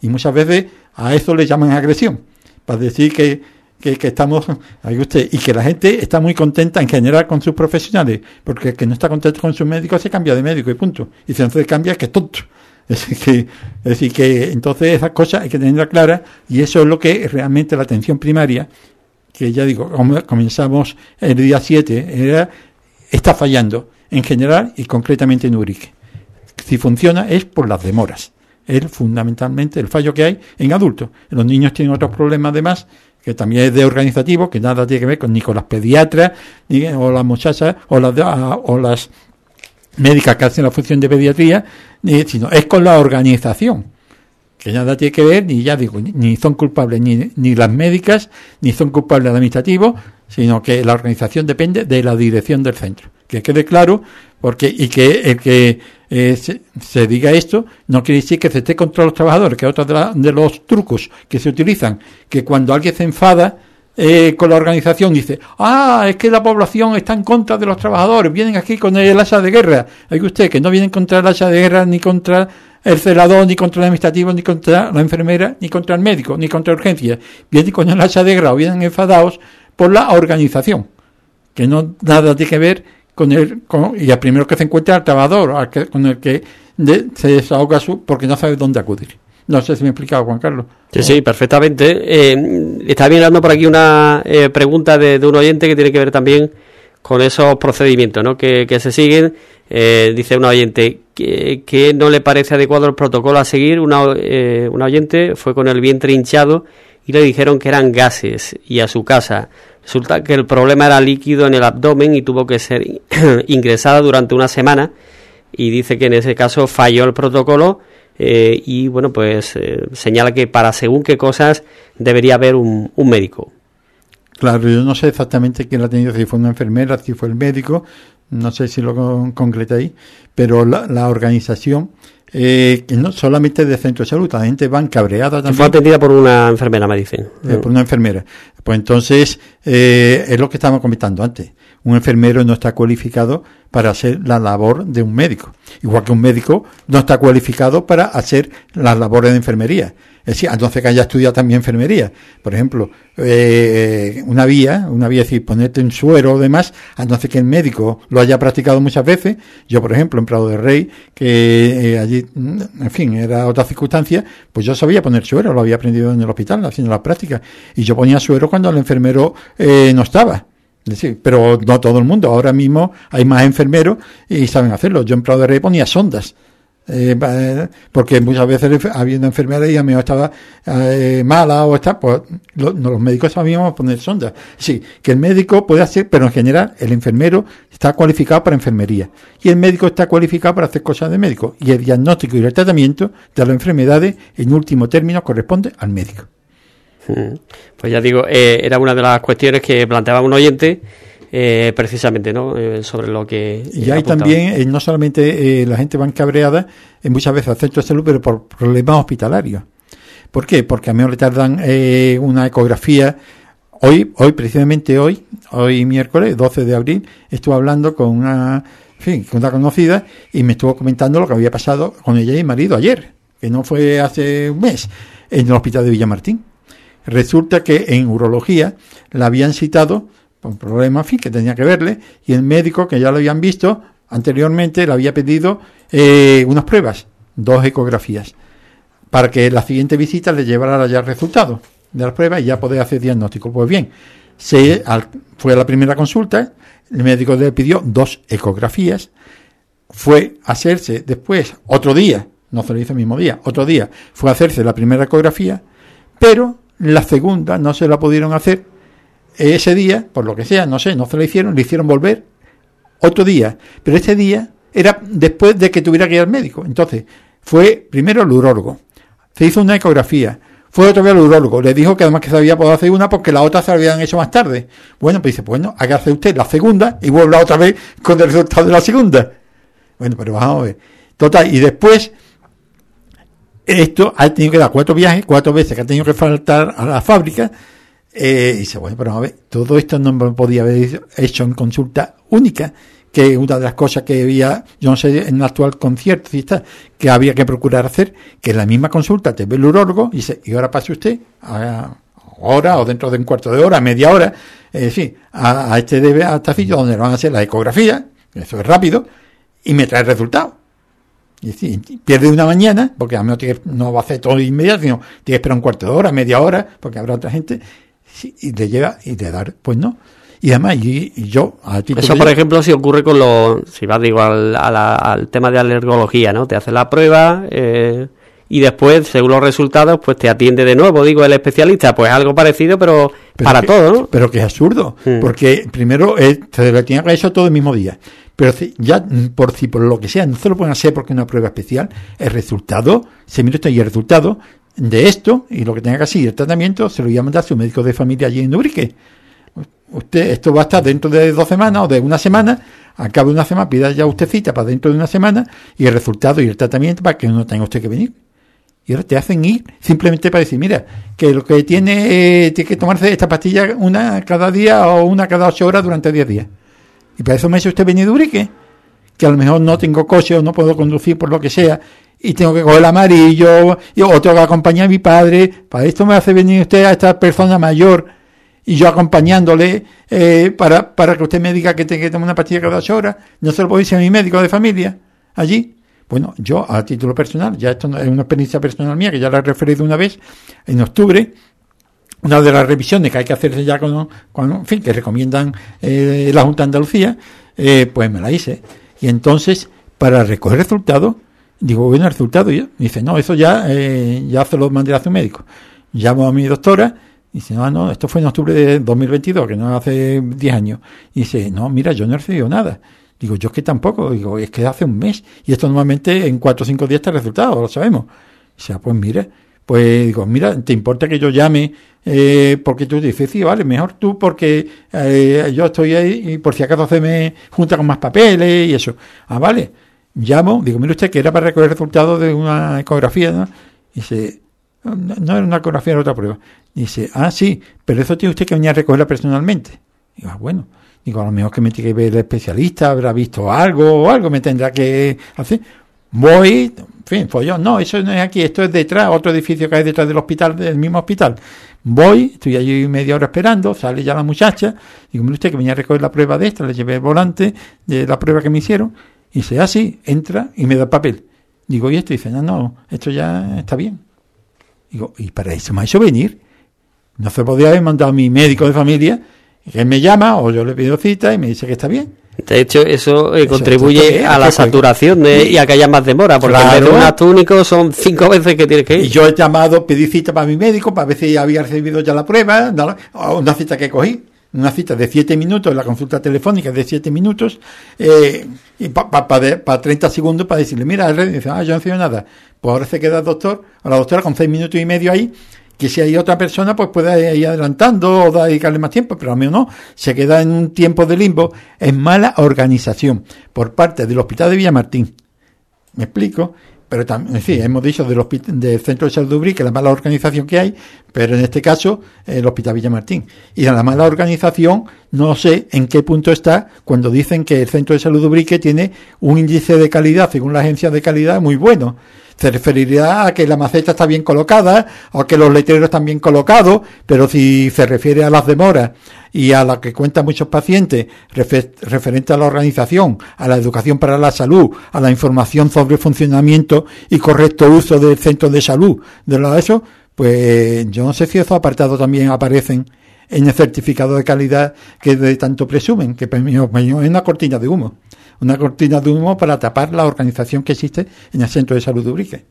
Y muchas veces a eso le llaman agresión, para decir que, que, estamos, ahí usted, y que la gente está muy contenta en general con sus profesionales, porque el que no está contento con su médico se cambia de médico y punto. Y si no se cambia, que es tonto. Es que, es decir, que entonces esas cosas hay que tenerlas claras y eso es lo que realmente la atención primaria, que ya digo, comenzamos el día 7, está fallando en general y concretamente en Urique. Si funciona es por las demoras. Es fundamentalmente el fallo que hay en adultos. Los niños tienen otros problemas además que también es de organizativo, que nada tiene que ver con ni con las pediatras, ni o las muchachas, o las, o las médicas que hacen la función de pediatría, sino es con la organización, que nada tiene que ver, ni ya digo, ni son culpables ni, ni las médicas, ni son culpables el administrativo, sino que la organización depende de la dirección del centro. Que quede claro, porque y que el que eh, se, diga esto no quiere decir que se esté contra los trabajadores, que otro de, de los trucos que se utilizan, que cuando alguien se enfada, eh, con la organización dice, ah, es que la población está en contra de los trabajadores, vienen aquí con el asa de guerra. Hay usted que no vienen contra el asa de guerra, ni contra el celador, ni contra el administrativo, ni contra la enfermera, ni contra el médico, ni contra urgencia. Vienen con el asa de guerra o vienen enfadados por la organización, que no nada tiene que ver con el, y el primero que se encuentra el trabajador, con el que se desahoga su, porque no sabe dónde acudir. No sé si me he explicado, Juan Carlos. Sí, sí, perfectamente. Eh, está mirando por aquí una eh, pregunta de, un oyente que tiene que ver también con esos procedimientos ¿no? que, se siguen. Eh, dice un oyente que, no le parece adecuado el protocolo a seguir. Una, eh, una oyente fue con el vientre hinchado y le dijeron que eran gases y a su casa. Resulta que el problema era líquido en el abdomen y tuvo que ser *clears throat* ingresada durante una semana y dice que en ese caso falló el protocolo eh, y bueno, pues eh, señala que para según qué cosas debería haber un, médico. Claro, yo no sé exactamente quién la ha tenido, si fue una enfermera, si fue el médico, no sé si lo concreta ahí, pero la, organización, eh, que no solamente de centro de salud, la gente van cabreada también. Fue atendida por una enfermera, me dicen. por una enfermera. Pues entonces, es lo que estábamos comentando antes. Un enfermero no está cualificado para hacer la labor de un médico. Igual que un médico no está cualificado para hacer las labores de enfermería. Es decir, entonces que haya estudiado también enfermería. Por ejemplo, eh, una vía, una vía, es decir, ponerte en suero o demás, entonces que el médico lo haya practicado muchas veces. Yo, por ejemplo, en Prado de Rey, que eh, allí, en fin, era otra circunstancia, pues yo sabía poner suero, lo había aprendido en el hospital, haciendo las prácticas. Y yo ponía suero cuando el enfermero eh, no estaba pero no todo el mundo. Ahora mismo hay más enfermeros y saben hacerlo. Yo en Prado de Rey ponía sondas. Eh, eh, porque muchas veces habiendo enfermedad y a mí estaba eh, mala o está, pues los médicos sabíamos poner sondas. Sí, que el médico puede hacer, pero en general el enfermero está cualificado para enfermería y el médico está cualificado para hacer cosas de médico y el diagnóstico y el tratamiento de las enfermedades en último término corresponde al médico. *laughs* Pues ya digo, era una de las cuestiones que planteaba un oyente eh, precisamente ¿no? Eh, sobre lo que... Y hay también, eh, no solamente la gente van cabreada, muchas veces al centro de salud, pero por problemas hospitalarios. ¿Por qué? Porque a mí le tardan una ecografía. Hoy, hoy, precisamente hoy, hoy miércoles, 12 de abril, estuve hablando con una, fin, con una conocida y me estuvo comentando lo que había pasado con ella y mi marido ayer, que no fue hace un mes, en el hospital de Villamartín. Resulta que en urología la habían citado un problema, fin, que tenía que verle, y el médico, que ya lo habían visto anteriormente, le había pedido eh, unas pruebas, dos ecografías, para que la siguiente visita le llevara ya el resultado de las pruebas y ya poder hacer diagnóstico. Pues bien, se, fue a la primera consulta, el médico le pidió dos ecografías, fue a hacerse después, otro día, no se lo hizo el mismo día, otro día, fue a hacerse la primera ecografía, pero la segunda no se la pudieron hacer ese día, por lo que sea, no sé, no se lo hicieron, le hicieron volver otro día, pero ese día era después de que tuviera que ir al médico. Entonces, fue primero el urólogo, se hizo una ecografía, fue otro vez al urólogo, le dijo que además que se había podido hacer una porque la otra se la habían hecho más tarde. Bueno, pues dice, bueno, hacer usted la segunda y vuelve otra vez con el resultado de la segunda. Bueno, pero vamos a ver. Total, y después, esto ha tenido que dar cuatro viajes, cuatro veces que ha tenido que faltar a la fábrica, eh, y dice, bueno, pero a ver, todo esto no me podía haber hecho en consulta única, que una de las cosas que había, yo no sé, en el actual concierto, que había que procurar hacer, que en la misma consulta te ve el urólogo y dice, y ahora pase usted, a, hora o dentro de un cuarto de hora, media hora, eh, a, este debe a este sitio donde van a hacer la ecografía, eso es rápido, y me trae el resultado. Y pierde una mañana, porque a mí no va a hacer todo inmediato, sino tiene que esperar un cuarto de hora, media hora, porque habrá otra gente, y le llega y le dar, pues no. Y además, y, yo, a Eso, por ejemplo, si ocurre con los, si vas, digo, al, al tema de alergología, ¿no? Te hace la prueba eh, y después, según los resultados, pues te atiende de nuevo, digo, el especialista. Pues algo parecido, pero, para todo, ¿no? Pero que es absurdo, mm. porque primero eh, le tiene que eso todo el mismo día. Pero ya, por si por lo que sea, no se lo pueden hacer porque es una prueba especial, el resultado, se mira esto y el resultado de esto y lo que tenga que hacer el tratamiento se lo voy a mandar a su médico de familia allí en Ubrique. Usted, esto va a estar dentro de dos semanas o de una semana, a cabo de una semana pida ya usted cita para dentro de una semana y el resultado y el tratamiento para que no tenga usted que venir. Y ahora te hacen ir simplemente para decir, mira, que lo que tiene, eh, tiene que tomarse esta pastilla una cada día o una cada ocho horas durante diez días. Y para eso me dice usted venir de Urique, que a lo mejor no tengo coche o no puedo conducir por lo que sea y tengo que coger el amarillo, y, o tengo que acompañar a mi padre, para esto me hace venir usted a esta persona mayor y yo acompañándole eh, para, para que usted me diga que tengo que tomar una pastilla cada ocho horas, no se lo puedo decir a mi médico de familia allí. Bueno, yo a título personal, ya esto es una experiencia personal mía que ya la he referido una vez, en octubre, una de las revisiones que hay que hacerse ya con, con en fin, que recomiendan eh, la Junta de Andalucía, eh, pues me la hice. Y entonces, para recoger resultados, Digo, bueno, el resultado. Y dice, no, eso ya, eh, ya se lo mandé a su médico. Llamo a mi doctora. Y dice, no, no, esto fue en octubre de 2022, que no hace 10 años. Y dice, no, mira, yo no he recibido nada. Digo, yo es que tampoco. Digo, es que hace un mes. Y esto normalmente en 4 o 5 días está el resultado, lo sabemos. Dice, ah, pues mira, pues digo, mira, ¿te importa que yo llame? Eh, porque tú dices, sí, vale, mejor tú porque eh, yo estoy ahí y por si acaso se me junta con más papeles y eso. Ah, vale. Llamo, digo, mire usted que era para recoger el resultado de una ecografía, ¿no? Dice, no, era una ecografía, era otra prueba. Dice, ah, sí, pero eso tiene usted que venir a recogerla personalmente. Digo, ah, bueno. Digo, a lo mejor que me tiene que ver el especialista, habrá visto algo o algo, me tendrá que hacer. Voy, fin, yo, no, eso no es aquí, esto es detrás, otro edificio que hay detrás del hospital, del mismo hospital. Voy, estoy allí media hora esperando, sale ya la muchacha, digo, mire usted que venía a recoger la prueba de esta, le llevé el volante de la prueba que me hicieron, y dice, así, entra y me da papel. Digo, ¿y esto? Dice, no, no, esto ya está bien. Digo, ¿y para eso me ha hecho venir? No se podría haber mandado a mi médico de familia, que me llama o yo le pido cita y me dice que está bien. De hecho, eso, eh, contribuye a la saturación y a que haya más demora, porque claro. en vez de un acto único son cinco veces que tienes que ir. Y yo he llamado, pedí cita para mi médico para ver si había recibido ya la prueba, una cita que cogí, una cita de siete minutos, la consulta telefónica de siete minutos, eh, y para pa, 30 segundos para decirle, mira, dice, ah, yo no he hecho nada. Pues ahora se queda el doctor, o la doctora con seis minutos y medio ahí, que si hay otra persona, pues puede ir adelantando o dedicarle más tiempo, pero a mí no, se queda en un tiempo de limbo. Es mala organización por parte del Hospital de Villamartín. ¿Me explico? Pero también, sí, hemos dicho del, del Centro de Salud de que la mala organización que hay, pero en este caso el Hospital Villamartín. Y la mala organización, no sé en qué punto está cuando dicen que el Centro de Salud de tiene un índice de calidad, según la agencia de calidad, muy bueno se referiría a que la maceta está bien colocada o que los letreros están bien colocados, pero si se refiere a las demoras y a la que cuentan muchos pacientes referente a la organización, a la educación para la salud, a la información sobre funcionamiento y correcto uso del centro de salud, de lo de eso, pues yo no sé si esos apartados también aparecen en el certificado de calidad que de tanto presumen, que es una cortina de humo una cortina de humo para tapar la organización que existe en el Centro de Salud de Ubrique.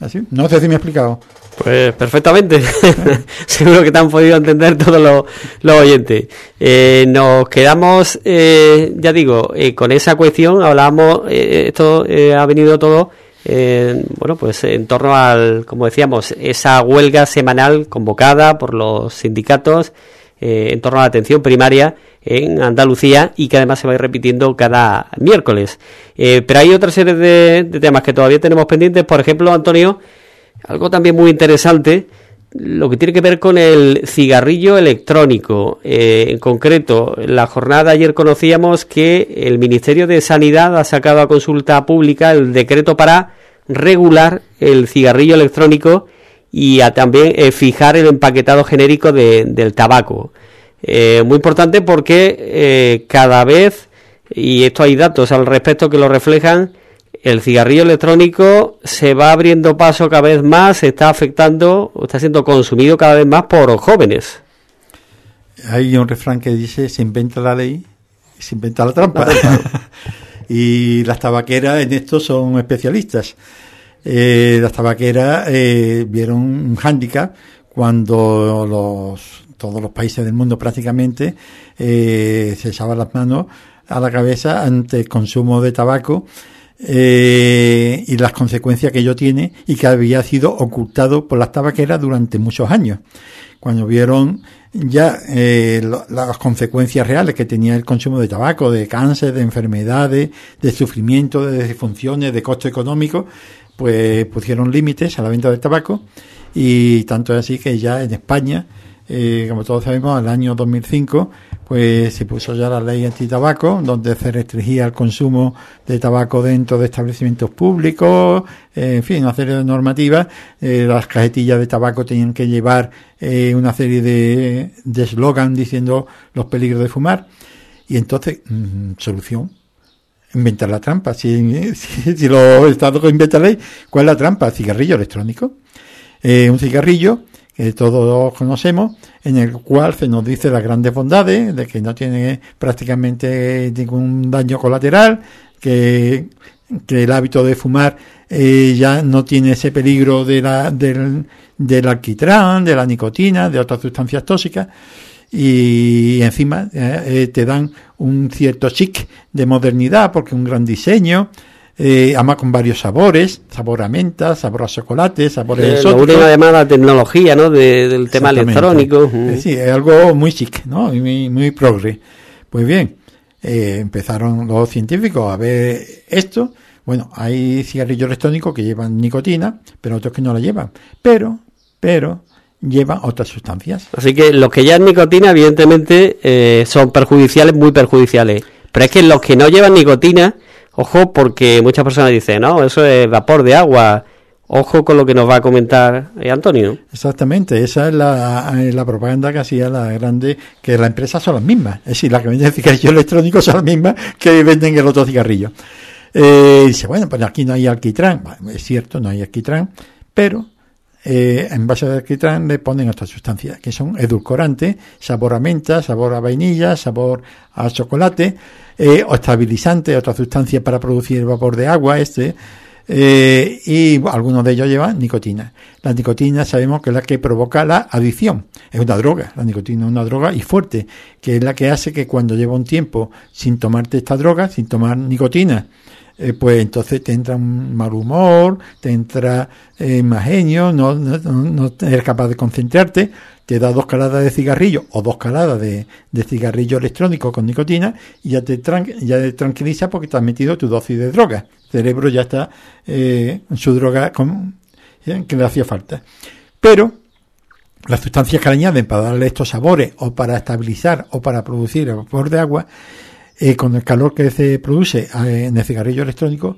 ¿Así? No sé si me he explicado. Pues perfectamente. *laughs* Seguro que te han podido entender todos los, oyentes. Eh, nos quedamos, eh, ya digo, eh, con esa cuestión. Hablábamos, esto ha venido todo, bueno, pues en torno al, como decíamos, esa huelga semanal convocada por los sindicatos en torno a la atención primaria en Andalucía y que además se va a ir repitiendo cada miércoles. Eh, pero hay otra serie de, temas que todavía tenemos pendientes. Por ejemplo, Antonio, algo también muy interesante, lo que tiene que ver con el cigarrillo electrónico. Eh, en concreto, en la jornada ayer conocíamos que el Ministerio de Sanidad ha sacado a consulta pública el decreto para regular el cigarrillo electrónico y a también eh, fijar el empaquetado genérico del tabaco. Eh, muy importante porque eh, cada vez, y esto hay datos al respecto que lo reflejan, el cigarrillo electrónico se va abriendo paso cada vez más, se está afectando, está siendo consumido cada vez más por jóvenes. Hay un refrán que dice, se inventa la ley, se inventa la trampa. *laughs* y las tabaqueras en esto son especialistas. Eh, las tabaqueras vieron un hándicap cuando los todos los países del mundo prácticamente eh, se echaban las manos a la cabeza ante el consumo de tabaco eh, y las consecuencias que ello tiene y que había sido ocultado por las tabaqueras durante muchos años. Cuando vieron ya eh, las consecuencias reales que tenía el consumo de tabaco, de cáncer, de enfermedades, de sufrimiento, de disfunciones, de costo económico, pues pusieron límites a la venta del tabaco y tanto es así que ya en España eh, como todos sabemos, al año 2005, pues se puso ya la ley anti-tabaco, donde se restringía el consumo de tabaco dentro de establecimientos públicos, eh, en fin, una serie de normativas. Eh, las cajetillas de tabaco tenían que llevar una serie de eslogan diciendo los peligros de fumar. Y entonces, mm, solución, inventar la trampa. Si, *laughs* si, si los estados inventan ley, ¿cuál es la trampa? Cigarrillo electrónico. un cigarrillo que todos conocemos, en el cual se nos dice las grandes bondades, de que no tiene prácticamente ningún daño colateral, que, el hábito de fumar eh, ya no tiene ese peligro de la, del, del alquitrán, de la nicotina, de otras sustancias tóxicas y encima eh, eh, te dan un cierto chic de modernidad porque un gran diseño eh, además con varios sabores, sabor a menta, sabor a chocolate, sabor eh, además la tecnología, ¿no? del tema electrónico. Sí, es algo muy chic, ¿no? muy, muy progre. Pues bien, eh, empezaron los científicos a ver esto. Bueno, hay cigarrillos electrónicos que llevan nicotina, pero otros que no la llevan. Pero, pero, llevan otras sustancias. Así que los que llevan nicotina, evidentemente, son perjudiciales, muy perjudiciales. Pero es que los que no llevan nicotina, Ojo porque muchas personas dicen, no, eso es vapor de agua. Ojo con lo que nos va a comentar eh, Antonio. Exactamente, esa es la, eh, la, propaganda que hacía la grande, que las empresas son las mismas. Es decir, las que venden cigarrillos *laughs* electrónicos son las mismas que venden el otro cigarrillo. Eh, dice, bueno, pues aquí no hay alquitrán. es cierto, no hay alquitrán, pero eh, en base de alquitrán le ponen otras sustancias que son edulcorantes, sabor a menta, sabor a vainilla, sabor a chocolate eh, o estabilizantes, otras sustancias para producir el vapor de agua, este, eh, y algunos de ellos llevan nicotina. La nicotina sabemos que es la que provoca la adicción. Es una droga, la nicotina es una droga y fuerte, que es la que hace que cuando lleva un tiempo sin tomarte esta droga, sin tomar nicotina, eh, pues entonces te entra un mal humor, te entra eh, más genio, no, no, no, eres capaz de concentrarte, te da dos caladas de cigarrillo o dos caladas de, cigarrillo electrónico con nicotina y ya te, ya te tranquiliza porque te has metido tu dosis de droga. El cerebro ya está eh, en su droga con, que le hacía falta. Pero las sustancias que le añaden para darle estos sabores o para estabilizar o para producir el vapor de agua eh, con el calor que se produce eh, en el cigarrillo electrónico,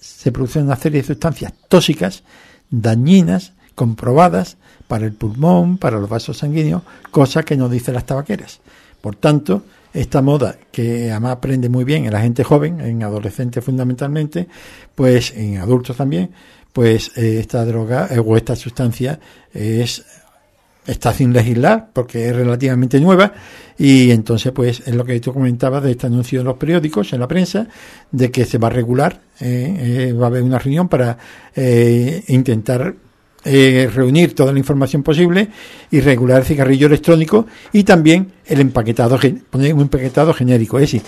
se producen una serie de sustancias tóxicas, dañinas, comprobadas para el pulmón, para los vasos sanguíneos, cosa que nos dicen las tabaqueras. Por tanto, esta moda, que además aprende muy bien en la gente joven, en adolescentes fundamentalmente, pues en adultos también, pues eh, esta droga o esta sustancia es está sin legislar porque es relativamente nueva y entonces pues es lo que tú comentabas de este anuncio en los periódicos, en la prensa, de que se va a regular, eh, eh, va a haber una reunión para eh, intentar reunir toda la información posible y regular el cigarrillo electrónico y también el empaquetado, poner un empaquetado genérico, es decir,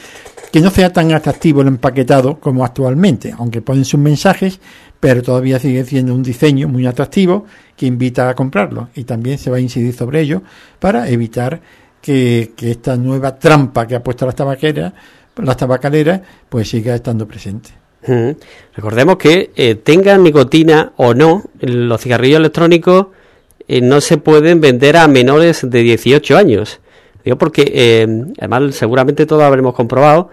que no sea tan atractivo el empaquetado como actualmente, aunque ponen sus mensajes, pero todavía sigue siendo un diseño muy atractivo que invita a comprarlo y también se va a incidir sobre ello para evitar que, esta nueva trampa que ha puesto las tabaqueras, las tabacaleras, pues siga estando presente. Recordemos que eh, tengan nicotina o no, los cigarrillos electrónicos eh, no se pueden vender a menores de 18 años. Digo porque, eh, además, seguramente todos habremos comprobado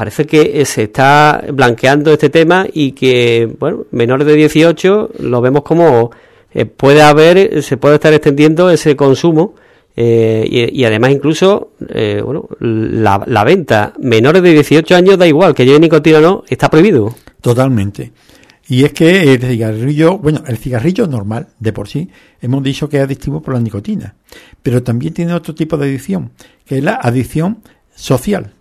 parece que eh, se está blanqueando este tema y que, bueno, menores de 18 lo vemos como eh, puede haber, se puede estar extendiendo ese consumo eh, y, además incluso, bueno, la, la, venta menores de 18 años da igual, que lleve nicotina o no, está prohibido. Totalmente. Y es que el cigarrillo, bueno, el cigarrillo normal, de por sí, hemos dicho que es adictivo por la nicotina, pero también tiene otro tipo de adicción, que es la adicción social.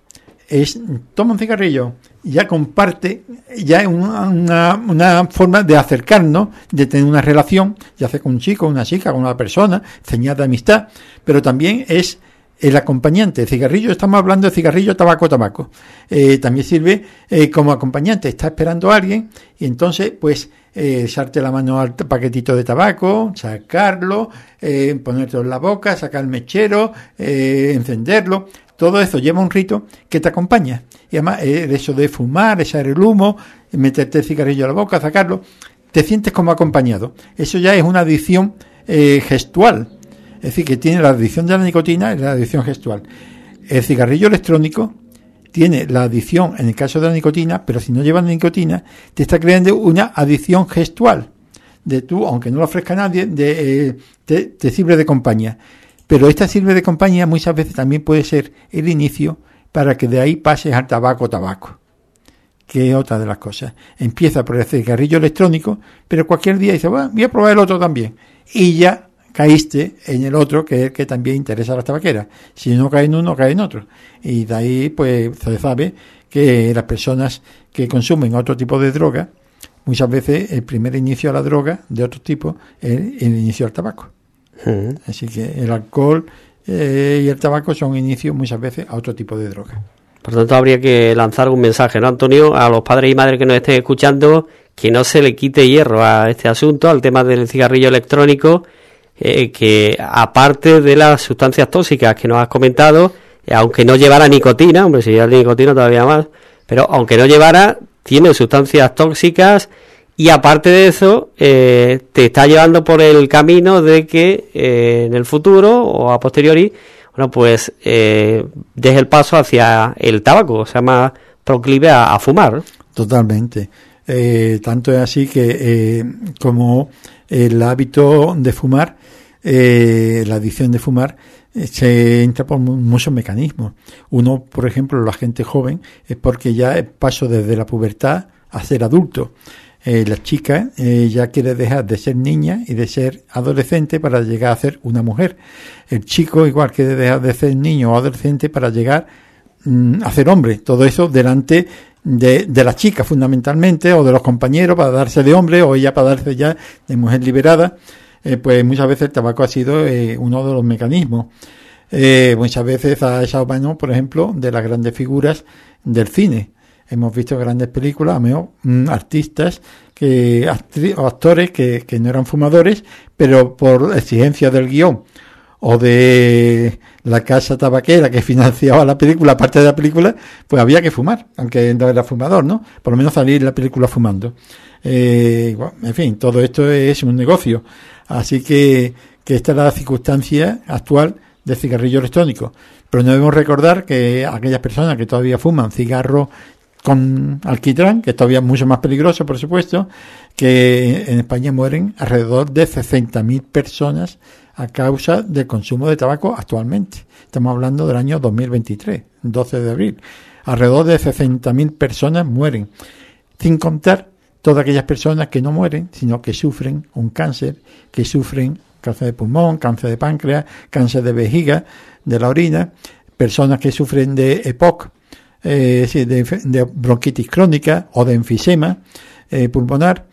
Es toma un cigarrillo, ya comparte, ya es una, una, forma de acercarnos, de tener una relación, ya sea con un chico, una chica, con una persona, señal de amistad, pero también es el acompañante. El cigarrillo, estamos hablando de cigarrillo, tabaco, tabaco. Eh, también sirve eh, como acompañante. Está esperando a alguien y entonces, pues, eh, echarte la mano al paquetito de tabaco, sacarlo, eh, ponértelo en la boca, sacar el mechero, encenderlo. Todo eso lleva un rito que te acompaña. Y además, hecho de fumar, echar el humo, meterte el cigarrillo a la boca, sacarlo, te sientes como acompañado. Eso ya es una adicción eh, gestual. Es decir, que tiene la adicción de la nicotina y la adicción gestual. El cigarrillo electrónico tiene la adicción en el caso de la nicotina, pero si no lleva nicotina, te está creando una adicción gestual. De tú, aunque no lo ofrezca nadie, de, eh, te, te sirve de compañía. Pero esta sirve de compañía muchas veces también puede ser el inicio para que de ahí pases al tabaco tabaco, que es otra de las cosas. Empieza por el cigarrillo electrónico, pero cualquier día dice, bueno, voy a probar el otro también. Y ya caíste en el otro que es el que también interesa a las tabaqueras. Si no cae en uno, cae en otro. Y de ahí, pues, se sabe que las personas que consumen otro tipo de droga, muchas veces el primer inicio a la droga de otro tipo es el inicio al tabaco. Así que el alcohol eh, y el tabaco son inicios muchas veces a otro tipo de droga. Por tanto, habría que lanzar un mensaje, ¿no, Antonio? A los padres y madres que nos estén escuchando, que no se le quite hierro a este asunto, al tema del cigarrillo electrónico, eh, que aparte de las sustancias tóxicas que nos has comentado, eh, aunque no llevara nicotina, hombre, si lleva nicotina todavía más, pero aunque no llevara, tiene sustancias tóxicas y aparte de eso, eh, te está llevando por el camino de que eh, en el futuro o a posteriori, bueno, pues eh, deje el paso hacia el tabaco, o sea, más proclive a, fumar. Totalmente. tanto es así que como el hábito de fumar, la adicción de fumar, se entra por muchos mecanismos. Uno, por ejemplo, la gente joven, es porque ya paso desde la pubertad a ser adulto. Eh, la chica eh, ya quiere dejar de ser niña y de ser adolescente para llegar a ser una mujer. El chico igual quiere dejar de ser niño o adolescente para llegar mm, hacer hombre. Todo eso delante de, de la chica fundamentalmente o de los compañeros para darse de hombre o ella para darse ya de mujer liberada. Eh, pues muchas veces el tabaco ha sido eh, uno de los mecanismos. Eh, muchas veces ha echado mano, por ejemplo, de las grandes figuras del cine. Hemos visto grandes películas, mm, artistas, que actores que, que no eran fumadores, pero por exigencia del guion o de la casa tabaquera que *laughs* financiaba la película, parte de la película, pues había que fumar, aunque no era fumador, ¿no? Por lo menos salir la película fumando. Eh, en fin, todo esto es un negocio. Así que, que esta es la circunstancia actual del cigarrillo electrónico. Pero no debemos recordar que aquellas personas que todavía fuman cigarro con alquitrán, que es todavía mucho más peligroso, por supuesto, que en España mueren alrededor de 60.000 personas a causa del consumo de tabaco actualmente. Estamos hablando del año 2023, 12 de abril. Alrededor de 60.000 personas mueren, sin contar todas aquellas personas que no mueren, sino que sufren un cáncer, que sufren cáncer de pulmón, cáncer de páncreas, cáncer de vejiga, de la orina, personas que sufren de EPOC, eh, de, bronquitis crónica o de enfisema eh, pulmonar,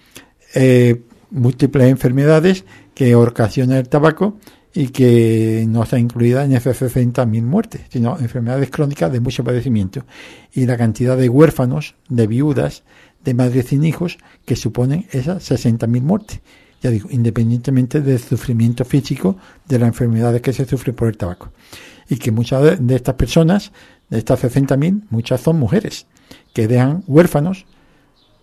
eh, múltiples enfermedades que ocasiona el tabaco y que no está incluida en esas 60.000 muertes, sino enfermedades crónicas de mucho padecimiento. Y la cantidad de huérfanos, de viudas, de madres sin hijos que suponen esas 60.000 muertes. Ya digo, independientemente del sufrimiento físico de las enfermedades que se sufren por el tabaco. Y que muchas de estas personas, de estas 60.000, muchas son mujeres que dejan huérfanos,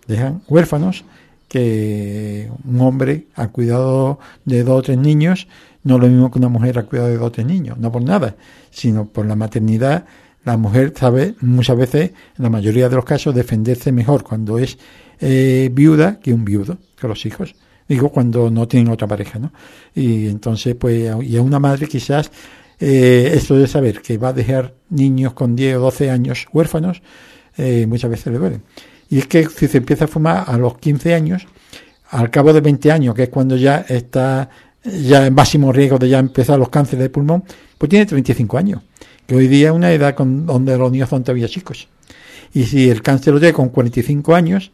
dejan huérfanos que un hombre ha cuidado de dos o tres niños no lo mismo que una mujer ha cuidado de dos o tres niños, no por nada, sino por la maternidad la mujer sabe muchas veces, en la mayoría de los casos, defenderse mejor cuando es eh, viuda que un viudo, que los hijos. Digo, cuando no tienen otra pareja, ¿no? Y entonces, pues, y a una madre quizás eh, esto de saber que va a dejar niños con 10 o 12 años huérfanos, eh, muchas veces le duele. Y es que si se empieza a fumar a los 15 años, al cabo de 20 años, que es cuando ya está ya en máximo riesgo de ya empezar los cánceres de pulmón, pues tiene 35 años que hoy día es una edad con, donde los niños son todavía chicos. Y si el cáncer lo tiene con 45 años,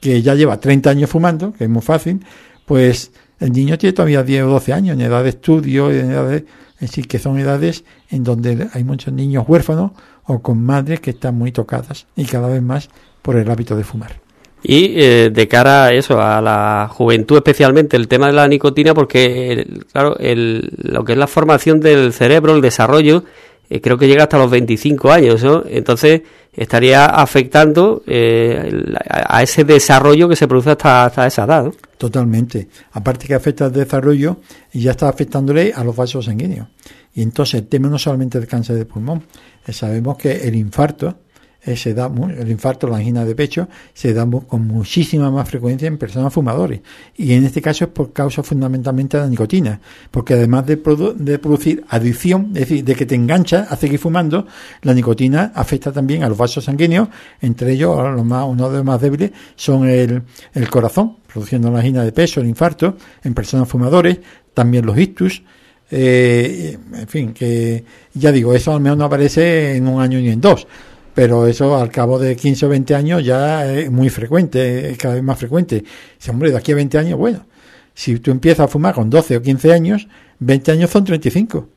que ya lleva 30 años fumando, que es muy fácil, pues el niño tiene todavía 10 o 12 años en edad de estudio, en edad de, es decir, que son edades en donde hay muchos niños huérfanos o con madres que están muy tocadas y cada vez más por el hábito de fumar. Y eh, de cara a eso, a la juventud especialmente, el tema de la nicotina, porque, claro, el, lo que es la formación del cerebro, el desarrollo, eh, creo que llega hasta los 25 años, ¿no? Entonces estaría afectando eh, a, ese desarrollo que se produce hasta, hasta esa edad. Totalmente. Aparte que afecta al desarrollo y ya está afectándole a los vasos sanguíneos. Y entonces el tema no solamente del cáncer de pulmón, eh, sabemos que el infarto, se da el infarto, la angina de pecho, se da con muchísima más frecuencia en personas fumadores. Y en este caso es por causa fundamentalmente de la nicotina, porque además de, de producir adicción, es decir, de que te engancha a seguir fumando, la nicotina afecta también a los vasos sanguíneos, entre ellos los más, uno de los más débiles son el, el corazón, produciendo la angina de pecho, el infarto, en personas fumadores, también los ictus, eh, en fin, que ya digo, eso al menos no aparece en un año ni en dos pero eso al cabo de 15 o 20 años ya es muy frecuente, es cada vez más frecuente. Si, hombre, de aquí a 20 años, bueno, si tú empiezas a fumar con 12 o 15 años, 20 años son 35.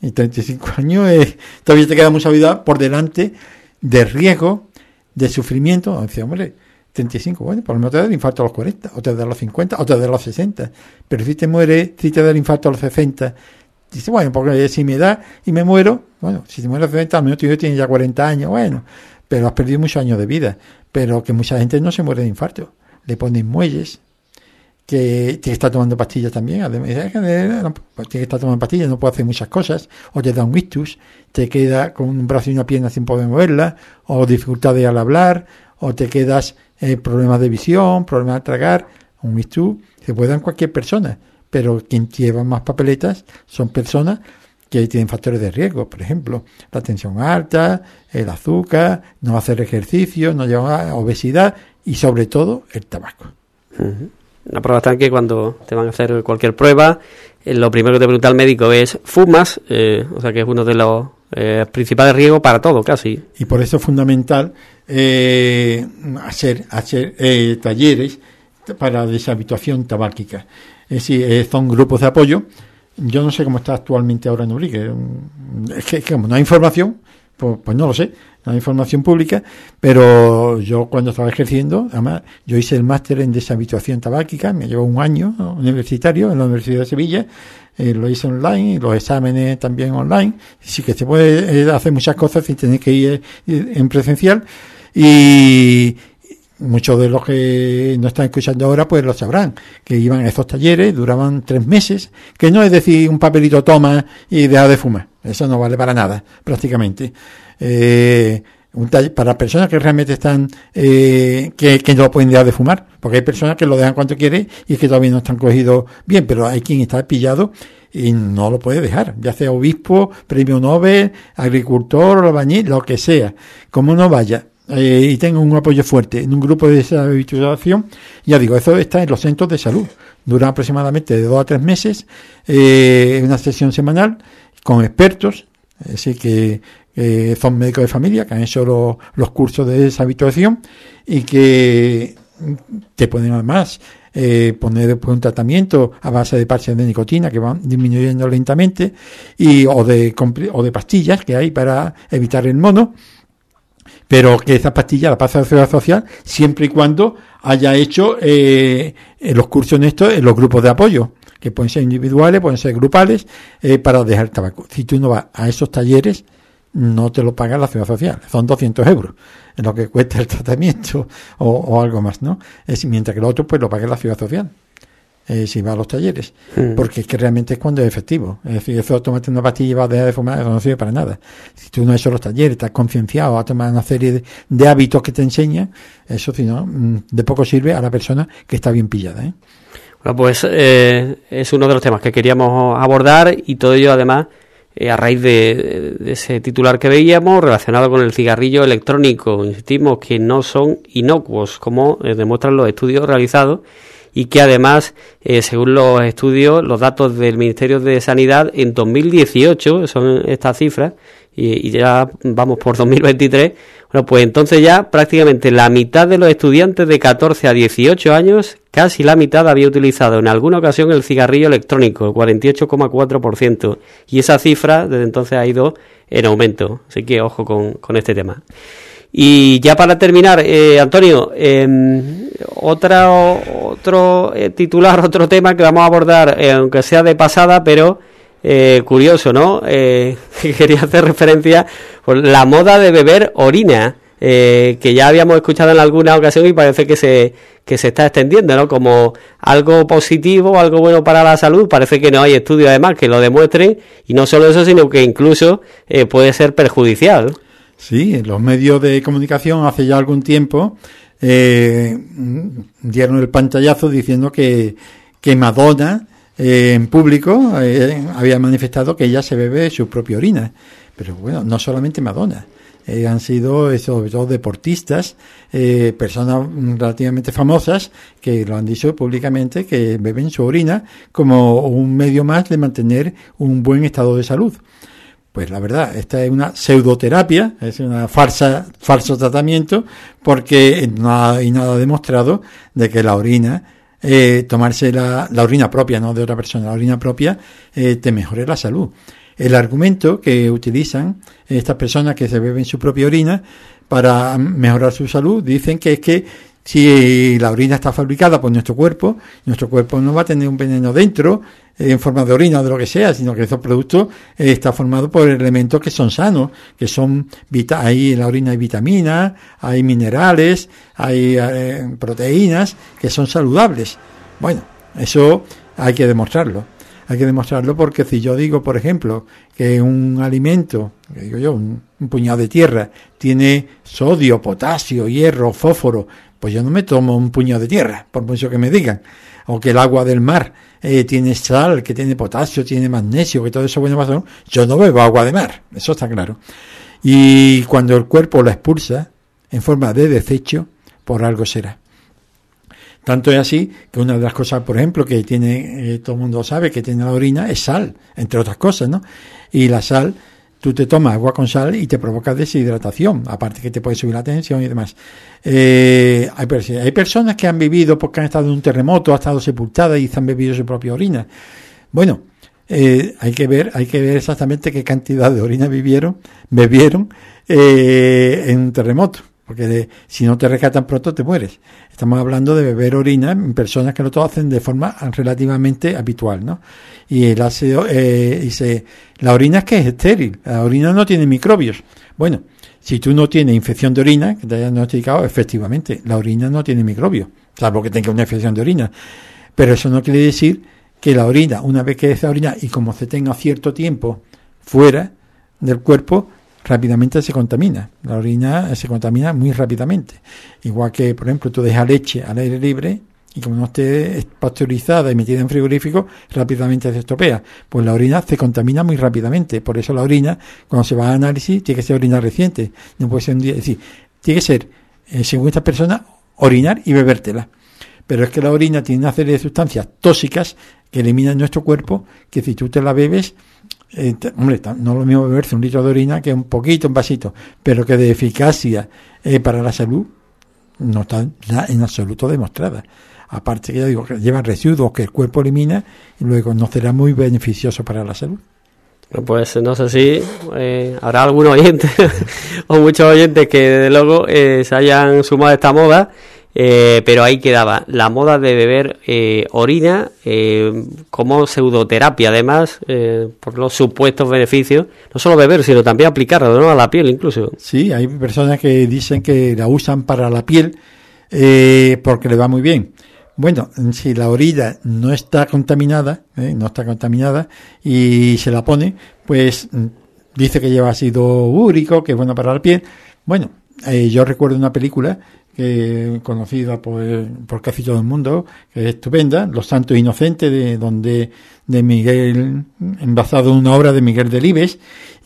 Y 35 *laughs* años es, todavía te queda mucha vida por delante de riesgo, de sufrimiento. Dice, hombre, 35, bueno, por lo menos te da el infarto a los 40, o te da a los 50, o te da a los 60. Pero si te mueres, si te da el infarto a los 60 Dice, bueno, porque si me da y me muero, bueno, si te mueres de 30, al menos tienes ya 40 años, bueno, pero has perdido muchos años de vida. Pero que mucha gente no se muere de infarto. Le ponen muelles, que que estar tomando pastillas también, además, pues que estar tomando pastillas, no puede hacer muchas cosas, o te da un ictus, te queda con un brazo y una pierna sin poder moverla, o dificultades al hablar, o te quedas eh, problemas de visión, problemas de tragar, un ictus, se puede dar en cualquier persona pero quien lleva más papeletas son personas que tienen factores de riesgo, por ejemplo, la tensión alta, el azúcar, no hacer ejercicio, no llevar obesidad y sobre todo el tabaco. La prueba está que cuando te van a hacer cualquier prueba, eh, lo primero que te pregunta el médico es ¿fumas? Eh, o sea que es uno de los eh, principal de riesgo para todo, casi. Y por eso es fundamental eh, hacer, hacer eh, talleres para deshabituación tabáquica. Es decir, son grupos de apoyo. Yo no sé cómo está actualmente ahora en Urique. Es que, como no hay información, pues, pues, no lo sé, no hay información pública, pero yo cuando estaba ejerciendo, además, yo hice el máster en deshabituación tabáquica, me llevó un año universitario en la Universidad de Sevilla, eh, lo hice online, los exámenes también online, sí que se puede hacer muchas cosas sin tener que ir en presencial, y, muchos de los que no están escuchando ahora pues lo sabrán, que iban a esos talleres, duraban tres meses, que no es decir un papelito toma y deja de fumar, eso no vale para nada prácticamente. Eh, un para personas que realmente están, eh, que, que, no pueden dejar de fumar, porque hay personas que lo dejan cuanto quieren y que todavía no están cogidos bien, pero hay quien está pillado y no lo puede dejar, ya sea obispo, premio Nobel, agricultor, albañil, lo que sea, como no vaya, eh, y tengo un apoyo fuerte en un grupo de deshabituación, ya digo, eso está en los centros de salud. Dura aproximadamente de dos a tres meses, eh, una sesión semanal con expertos, así que son médicos de familia que han hecho los, cursos de deshabituación y que te pueden además eh, poner un tratamiento a base de parches de nicotina que van disminuyendo lentamente y o de o de pastillas que hay para evitar el mono pero que esa pastilla la pasa a la seguridad social siempre y cuando haya hecho eh, los cursos en esto en los grupos de apoyo, que pueden ser individuales, pueden ser grupales, eh, para dejar el tabaco. Si tú no vas a esos talleres, no te lo paga la seguridad social, son 200 euros en lo que cuesta el tratamiento *laughs* o, algo más, ¿no? Es, mientras que lo otro, pues lo paga la ciudad social eh, si va a los talleres, mm. porque es que realmente es cuando es efectivo. Es decir, eso tomarte una pastilla y vas a dejar de fumar, eso no sirve para nada. Si tú no has hecho los talleres, estás concienciado a tomar una serie de, hábitos que te enseñan, eso si no, mm, de poco sirve a la persona que está bien pillada. ¿eh? Bueno, pues eh, es uno de los temas que queríamos abordar y todo ello además eh, a raíz de, de, ese titular que veíamos relacionado con el cigarrillo electrónico. Insistimos que no son inocuos, como demuestran los estudios realizados y que además, eh, según los estudios, los datos del Ministerio de Sanidad en 2018, son estas cifras, y, ya vamos por 2023, bueno, pues entonces ya prácticamente la mitad de los estudiantes de 14 a 18 años, casi la mitad había utilizado en alguna ocasión el cigarrillo electrónico, el 48,4%, y esa cifra desde entonces ha ido en aumento, así que ojo con, con este tema. Y ya para terminar, eh, Antonio, eh, otra, otro eh, titular, *laughs* otro tema que vamos a abordar, eh, aunque sea de pasada, pero eh, curioso, ¿no? *laughs* quería hacer referencia por la moda de beber orina, que ya habíamos escuchado en alguna ocasión y parece que se, que se está extendiendo, ¿no? Como algo positivo, algo bueno para la salud. Parece que no hay estudios además que lo demuestren y no solo eso, sino que incluso puede ser perjudicial. Sí, los medios de comunicación hace ya algún tiempo eh, dieron el pantallazo diciendo que, que Madonna eh, en público eh, había manifestado que ella se bebe su propia orina. Pero bueno, no solamente Madonna. Eh, han sido sobre todo deportistas, personas relativamente famosas que lo han dicho públicamente que beben su orina como un medio más de mantener un buen estado de salud. Pues la verdad, esta es una pseudoterapia, es una farsa, falso tratamiento, porque no hay nada demostrado de que la orina, eh, tomarse la, la, orina propia, no de otra persona, la orina propia, eh, te mejore la salud. El argumento que utilizan estas personas que se beben su propia orina para mejorar su salud, dicen que es que si la orina está fabricada por nuestro cuerpo, nuestro cuerpo no va a tener un veneno dentro eh, en forma de orina o de lo que sea, sino que esos productos eh, está formado por elementos que son sanos, que son ahí en la orina hay vitaminas, hay minerales, hay eh, proteínas que son saludables. Bueno, eso hay que demostrarlo. Hay que demostrarlo porque si yo digo, por ejemplo, que un alimento, que digo yo, un puñado de tierra, tiene sodio, potasio, hierro, fósforo, pues yo no me tomo un puño de tierra, por mucho que me digan. O que el agua del mar eh, tiene sal, que tiene potasio, tiene magnesio, que todo eso bueno pasar. Yo no bebo agua de mar, eso está claro. Y cuando el cuerpo la expulsa en forma de desecho, por algo será. Tanto es así que una de las cosas, por ejemplo, que tiene, eh, todo el mundo sabe que tiene la orina es sal, entre otras cosas, ¿no? Y la sal tú te tomas agua con sal y te provoca deshidratación, aparte que te puede subir la tensión y demás. Eh, hay, hay, personas que han vivido porque han estado en un terremoto, han estado sepultadas y han bebido su propia orina. Bueno, eh, hay que ver, hay que ver exactamente qué cantidad de orina vivieron, bebieron eh, en un terremoto porque si no te rescatan pronto te mueres. Estamos hablando de beber orina en personas que lo todo hacen de forma relativamente habitual, ¿no? Y el ácido, eh, dice, la orina es que es estéril, la orina no tiene microbios. Bueno, si tú no tienes infección de orina, que te hayan diagnosticado, efectivamente, la orina no tiene microbios, salvo que tenga una infección de orina. Pero eso no quiere decir que la orina, una vez que esa orina y como se tenga cierto tiempo fuera del cuerpo, rápidamente se contamina. La orina se contamina muy rápidamente. Igual que, por ejemplo, tú dejas leche al aire libre y como no esté pasteurizada y metida en frigorífico, rápidamente se estropea. Pues la orina se contamina muy rápidamente. Por eso la orina, cuando se va a análisis, tiene que ser orina reciente. No puede ser un día. Es decir, tiene que ser, eh, según esta persona, orinar y bebértela. Pero es que la orina tiene una serie de sustancias tóxicas que eliminan nuestro cuerpo, que si tú te la bebes, eh, hombre, no es lo mismo beberse un litro de orina que un poquito, un vasito, pero que de eficacia eh, para la salud no está en absoluto demostrada. Aparte que ya digo lleva residuos que el cuerpo elimina y luego no será muy beneficioso para la salud. Pues no sé si eh, habrá algún oyente *laughs* o muchos oyentes que desde luego se hayan sumado a esta moda eh, pero ahí quedaba la moda de beber eh, orina eh, como pseudoterapia, además, por los supuestos beneficios, no solo beber, sino también aplicarlo ¿no? a la piel incluso. Sí, hay personas que dicen que la usan para la piel porque le va muy bien. Bueno, si la orina no está contaminada, no está contaminada y se la pone, pues mm, dice que lleva ácido úrico, que es bueno para la piel. Bueno, yo recuerdo una película conocida por, por casi todo el mundo, que es estupenda, Los Santos Inocentes, de donde de Miguel, basado en una obra de Miguel Delibes,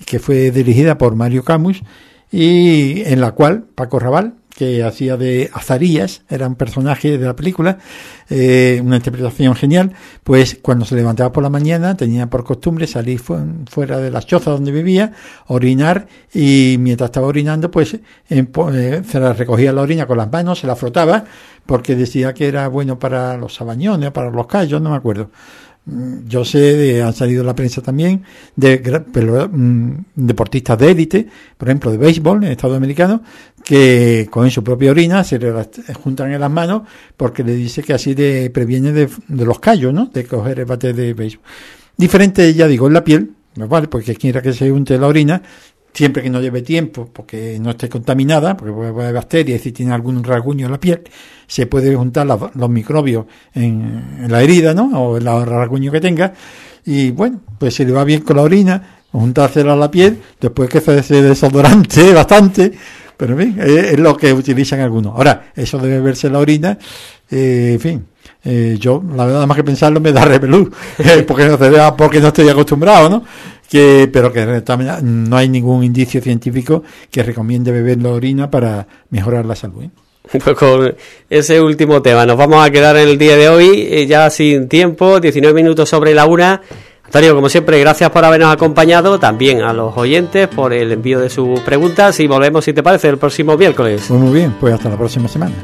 que fue dirigida por Mario Camus, y en la cual Paco Raval que hacía de Azarías, era un personaje de la película, eh, una interpretación genial, pues cuando se levantaba por la mañana tenía por costumbre salir fuera de la choza donde vivía, orinar y mientras estaba orinando pues eh, se la recogía la orina con las manos, se la frotaba porque decía que era bueno para los sabañones, para los callos, no me acuerdo. Mm, yo sé, de, han salido en la prensa también, de pero, mm, deportistas de élite, por ejemplo, de béisbol en Estados Americanos, que con su propia orina se le juntan en las manos porque le dice que así de, previene de, los callos, ¿no? De coger el bate de béisbol. Diferente, ya digo, en la piel, ¿vale? Porque quiera que se unte la orina, siempre que no lleve tiempo, porque no esté contaminada, porque puede haber bacterias y si tiene algún rasguño en la piel, se puede juntar los microbios en, la herida, ¿no? O el rasguño que tenga. Y bueno, pues si le va bien con la orina, juntársela a la piel, después que se desodorante *laughs* bastante, pero en fin, es, lo que utilizan algunos. Ahora, eso de beberse la orina, eh, en fin, eh, yo, la verdad, más que pensarlo, me da repelú, *laughs* eh, porque, no porque no estoy acostumbrado, ¿no? que, pero que no hay ningún indicio científico que recomiende beber la orina para mejorar la salud. ¿eh? *laughs* Pues con ese último tema nos vamos a quedar en el día de hoy, eh, ya sin tiempo, 19 minutos sobre la una. Antonio, como siempre, gracias por habernos acompañado, también a los oyentes por el envío de sus preguntas y volvemos, si te parece, el próximo miércoles. Pues muy bien, pues hasta la próxima semana.